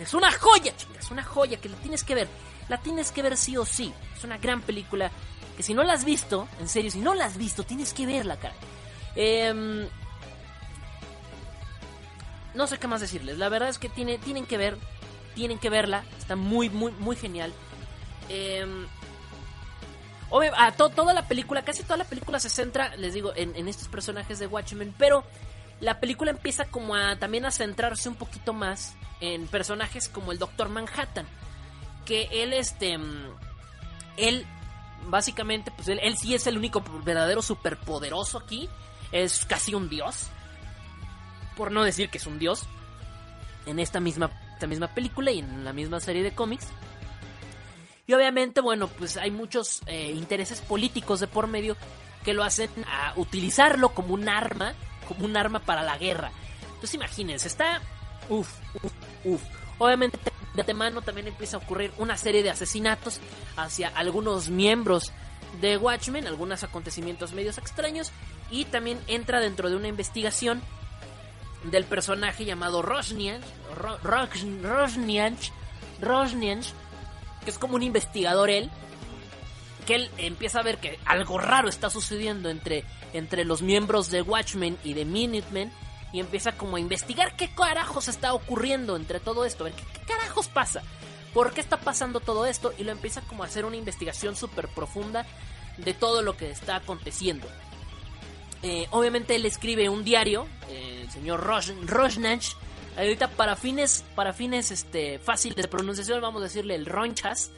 [SPEAKER 2] es una joya, chinga, es una joya que la tienes que ver. La tienes que ver sí o sí. Es una gran película que si no la has visto, en serio, si no la has visto, tienes que verla, cara. Em, no sé qué más decirles. La verdad es que tiene, tienen que ver, tienen que verla. Está muy, muy, muy genial. Eh, a toda la película, casi toda la película se centra, les digo, en, estos personajes de Watchmen, pero la película empieza como a también a centrarse un poquito más en personajes como el Doctor Manhattan. Que él, este. Él, básicamente, pues él, él sí es el único verdadero superpoderoso aquí. Es casi un dios. Por no decir que es un dios. En esta misma, esta misma película y en la misma serie de cómics. Y obviamente, bueno, pues hay muchos eh, intereses políticos de por medio que lo hacen a utilizarlo como un arma, como un arma para la guerra. Entonces imagínense, está Uf, uf, uf. Obviamente de antemano también empieza a ocurrir una serie de asesinatos hacia algunos miembros de Watchmen, algunos acontecimientos medios extraños y también entra dentro de una investigación del personaje llamado Rosnian, Rosnian, Rosnian, que es como un investigador él, que él empieza a ver que algo raro está sucediendo entre, entre los miembros de Watchmen y de Minutemen y empieza como a investigar qué carajos está ocurriendo entre todo esto, ver qué, carajos pasa, por qué está pasando todo esto y lo empieza como a hacer una investigación súper profunda de todo lo que está aconteciendo. Eh, obviamente él escribe un diario, eh, el señor Rosnach, ahorita para fines, para fines este, fáciles de pronunciación vamos a decirle el Ronchas.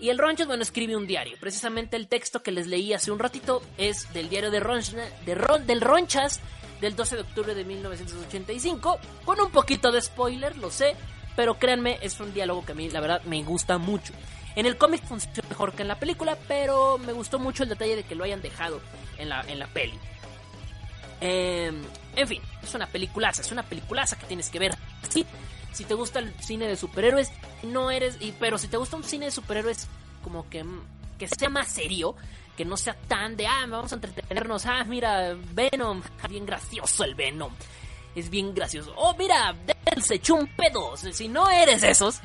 [SPEAKER 2] Y el Ronchas, bueno, escribe un diario. Precisamente el texto que les leí hace un ratito es del diario de del Ronchas del 12 de octubre de 1985, con un poquito de spoiler, lo sé, pero créanme, es un diálogo que a mí la verdad me gusta mucho. En el cómic funciona mejor que en la película, pero me gustó mucho el detalle de que lo hayan dejado en la, en la peli. Em, en fin, es una peliculaza, es una peliculaza que tienes que ver. Sí, si te gusta el cine de superhéroes, no eres. Y, pero si te gusta un cine de superhéroes, como que, mm, que sea más serio, que no sea tan de, ah, vamos a entretenernos, ah, mira, Venom, bien gracioso el Venom. Es bien gracioso. Oh, mira, Del se echó un pedo. Si no eres esos,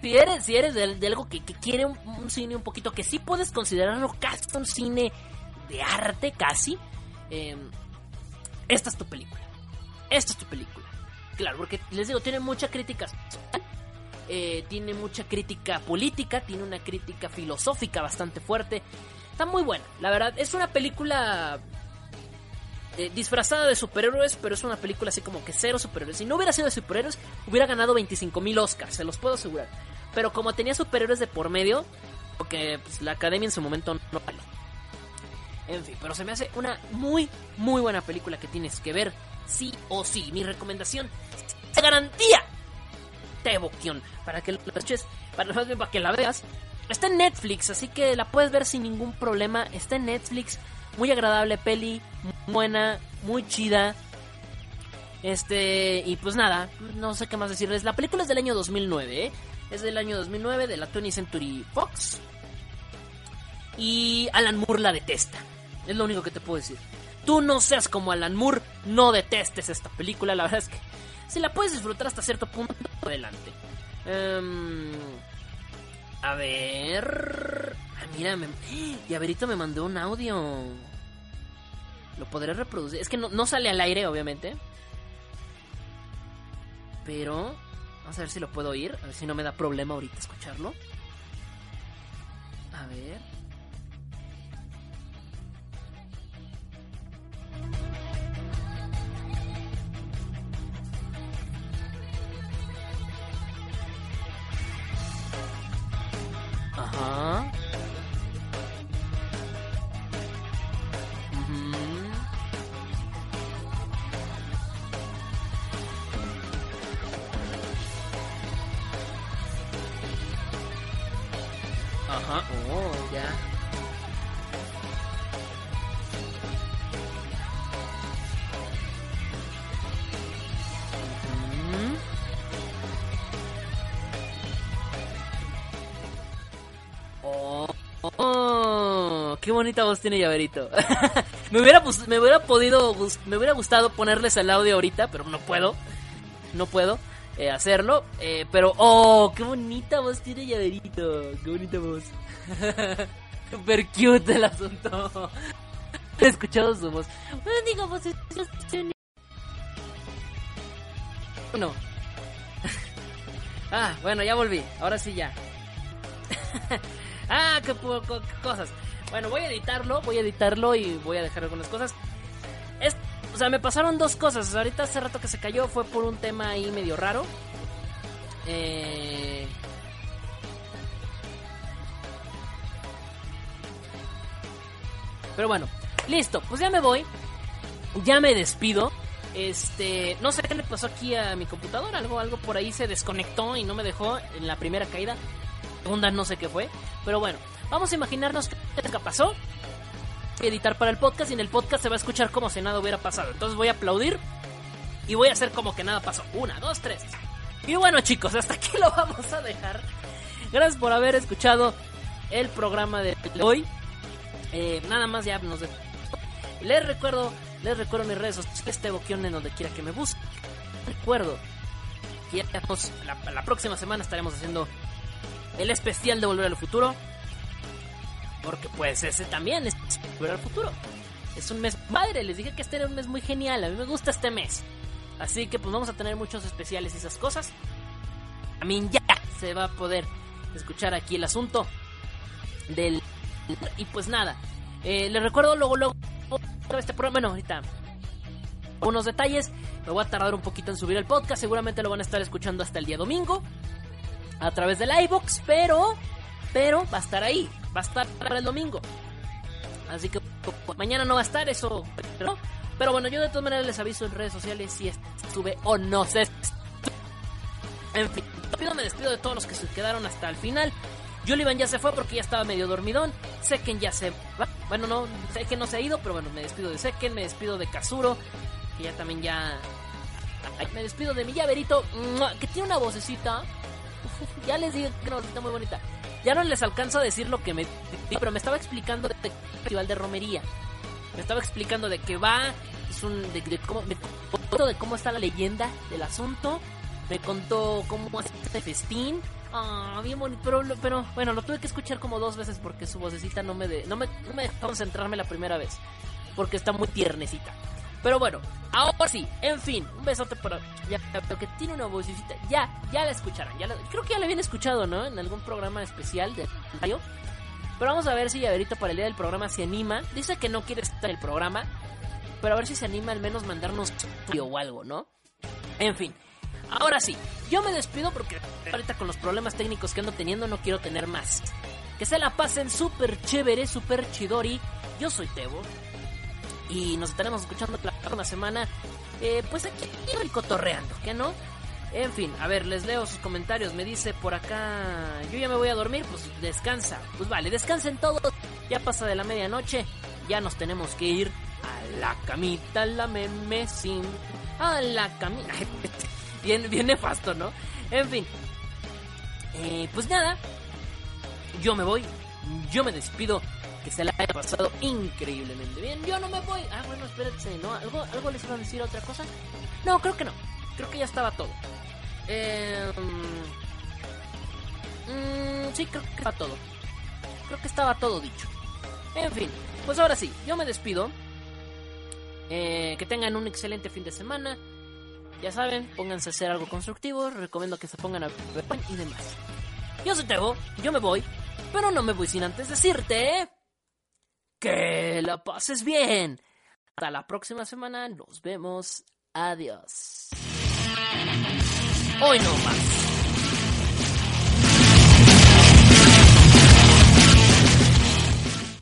[SPEAKER 2] si eres, si eres de, algo que, quiere un, cine un poquito, que sí puedes considerarlo casi un cine de arte, casi, eh, esta es tu película. Esta es tu película. Claro, porque les digo, tiene mucha crítica social, eh, tiene mucha crítica política, tiene una crítica filosófica bastante fuerte. Está muy buena, la verdad. Es una película eh, disfrazada de superhéroes, pero es una película así como que cero superhéroes. Si no hubiera sido de superhéroes, hubiera ganado 25 mil Oscars, se los puedo asegurar. Pero como tenía superhéroes de por medio, porque pues, la academia en su momento no vale. En fin, pero se me hace una muy, muy buena película que tienes que ver sí o sí. Mi recomendación se garantía evoquión para que la para, para que la veas. Está en Netflix, así que la puedes ver sin ningún problema. Está en Netflix, muy agradable peli, buena, muy chida. Este, y pues nada, no sé qué más decirles. La película es del año 2009, ¿eh? Es del año 2009 de la 20th Century Fox. Y Alan Moore la detesta. Es lo único que te puedo decir. Tú no seas como Alan Moore, no detestes esta película. La verdad es que si la puedes disfrutar hasta cierto punto, adelante. Um, a ver. Ah, mira, me... y Averito me mandó un audio. Lo podré reproducir. Es que no, no sale al aire, obviamente. Pero. Vamos a ver si lo puedo oír. A ver si no me da problema ahorita escucharlo. A ver. Bonita voz tiene Llaverito. me hubiera me hubiera podido me hubiera gustado ponerles el audio ahorita, pero no puedo. No puedo eh, hacerlo, eh, pero oh, qué bonita voz tiene Llaverito. Qué bonita voz. Super cute el asunto. He escuchado su voz. Bueno, digamos, bueno. ah, bueno, ya volví. Ahora sí ya. ah, qué, qué cosas. Bueno, voy a editarlo, voy a editarlo y voy a dejar algunas cosas. O sea, me pasaron dos cosas. Ahorita hace rato que se cayó fue por un tema ahí medio raro. Eh... Pero bueno, listo, pues ya me voy. Ya me despido. Este, no sé qué le pasó aquí a mi computadora, algo algo por ahí se desconectó y no me dejó en la primera caída. Segunda no sé qué fue, pero bueno, Vamos a imaginarnos qué pasó. Editar para el podcast y en el podcast se va a escuchar como si nada hubiera pasado. Entonces voy a aplaudir y voy a hacer como que nada pasó. Una, dos, tres. Y bueno chicos, hasta aquí lo vamos a dejar. Gracias por haber escuchado el programa de hoy. Eh, nada más ya nos... Les recuerdo, les recuerdo mis redes sociales, este boquión en donde quiera que me busque. Recuerdo que la próxima semana estaremos haciendo el especial de Volver al Futuro. Porque pues ese también es ver al futuro. Es un mes padre, les dije que este era un mes muy genial, a mí me gusta este mes. Así que pues vamos a tener muchos especiales y esas cosas. A mí ya se va a poder escuchar aquí el asunto del... Y pues nada, eh, les recuerdo luego, luego, este programa, bueno, ahorita unos detalles. Me voy a tardar un poquito en subir el podcast. Seguramente lo van a estar escuchando hasta el día domingo. A través del iBox. Pero, pero va a estar ahí va a estar para el domingo. Así que mañana no va a estar eso, pero Pero bueno, yo de todas maneras les aviso en redes sociales si estuve o no sé. En fin, rápido me despido de todos los que se quedaron hasta el final. Julivan ya se fue porque ya estaba medio dormidón. Seken ya se va. Bueno, no, Seken no se ha ido, pero bueno, me despido de Seken, me despido de Kazuro, que ya también ya... Me despido de mi llaverito, que tiene una vocecita. ya les digo que una vocecita muy bonita. Ya no les alcanzo a decir lo que me... Pero me estaba explicando del festival de romería. Me estaba explicando de que va, es un... De, cómo, me de cómo está la leyenda del asunto. Me contó cómo hace este festín Ah, bien bonito. Pero, pero bueno, lo tuve que escuchar como dos veces porque su vocecita no me, de, no me, no me dejó concentrarme la primera vez. Porque está muy tiernecita. Pero bueno, ahora sí, en fin, un besote para. Ya, porque tiene una vocecita. Ya, ya la escucharon. Ya creo que ya la habían escuchado, ¿no? En algún programa especial de radio. Pero vamos a ver si Yaverito para el día del programa se anima. Dice que no quiere estar en el programa. Pero a ver si se anima al menos mandarnos o algo, ¿no? En fin, Ahora sí, yo me despido porque ahorita con los problemas técnicos que ando teniendo no quiero tener más. Que se la pasen súper chévere, súper chidori. Yo soy Tebo. Y nos estaremos escuchando la próxima semana. Eh, pues aquí cotorreando, ¿qué no? En fin, a ver, les leo sus comentarios. Me dice por acá, yo ya me voy a dormir, pues descansa. Pues vale, descansen todos. Ya pasa de la medianoche. Ya nos tenemos que ir a la camita, la meme sin. A la camita. bien, bien nefasto, ¿no? En fin. Eh, pues nada. Yo me voy. Yo me despido. Que se la haya pasado increíblemente bien. Yo no me voy. Ah, bueno, espérense, ¿no? ¿Algo, ¿Algo les iba a decir otra cosa? No, creo que no. Creo que ya estaba todo. Eh, mm, sí, creo que estaba todo. Creo que estaba todo dicho. En fin, pues ahora sí, yo me despido. Eh, que tengan un excelente fin de semana. Ya saben, pónganse a hacer algo constructivo, recomiendo que se pongan a ver y demás. Yo soy Teo, yo me voy, pero no me voy sin antes decirte que la pases bien. Hasta la próxima semana, nos vemos. Adiós. Hoy no más.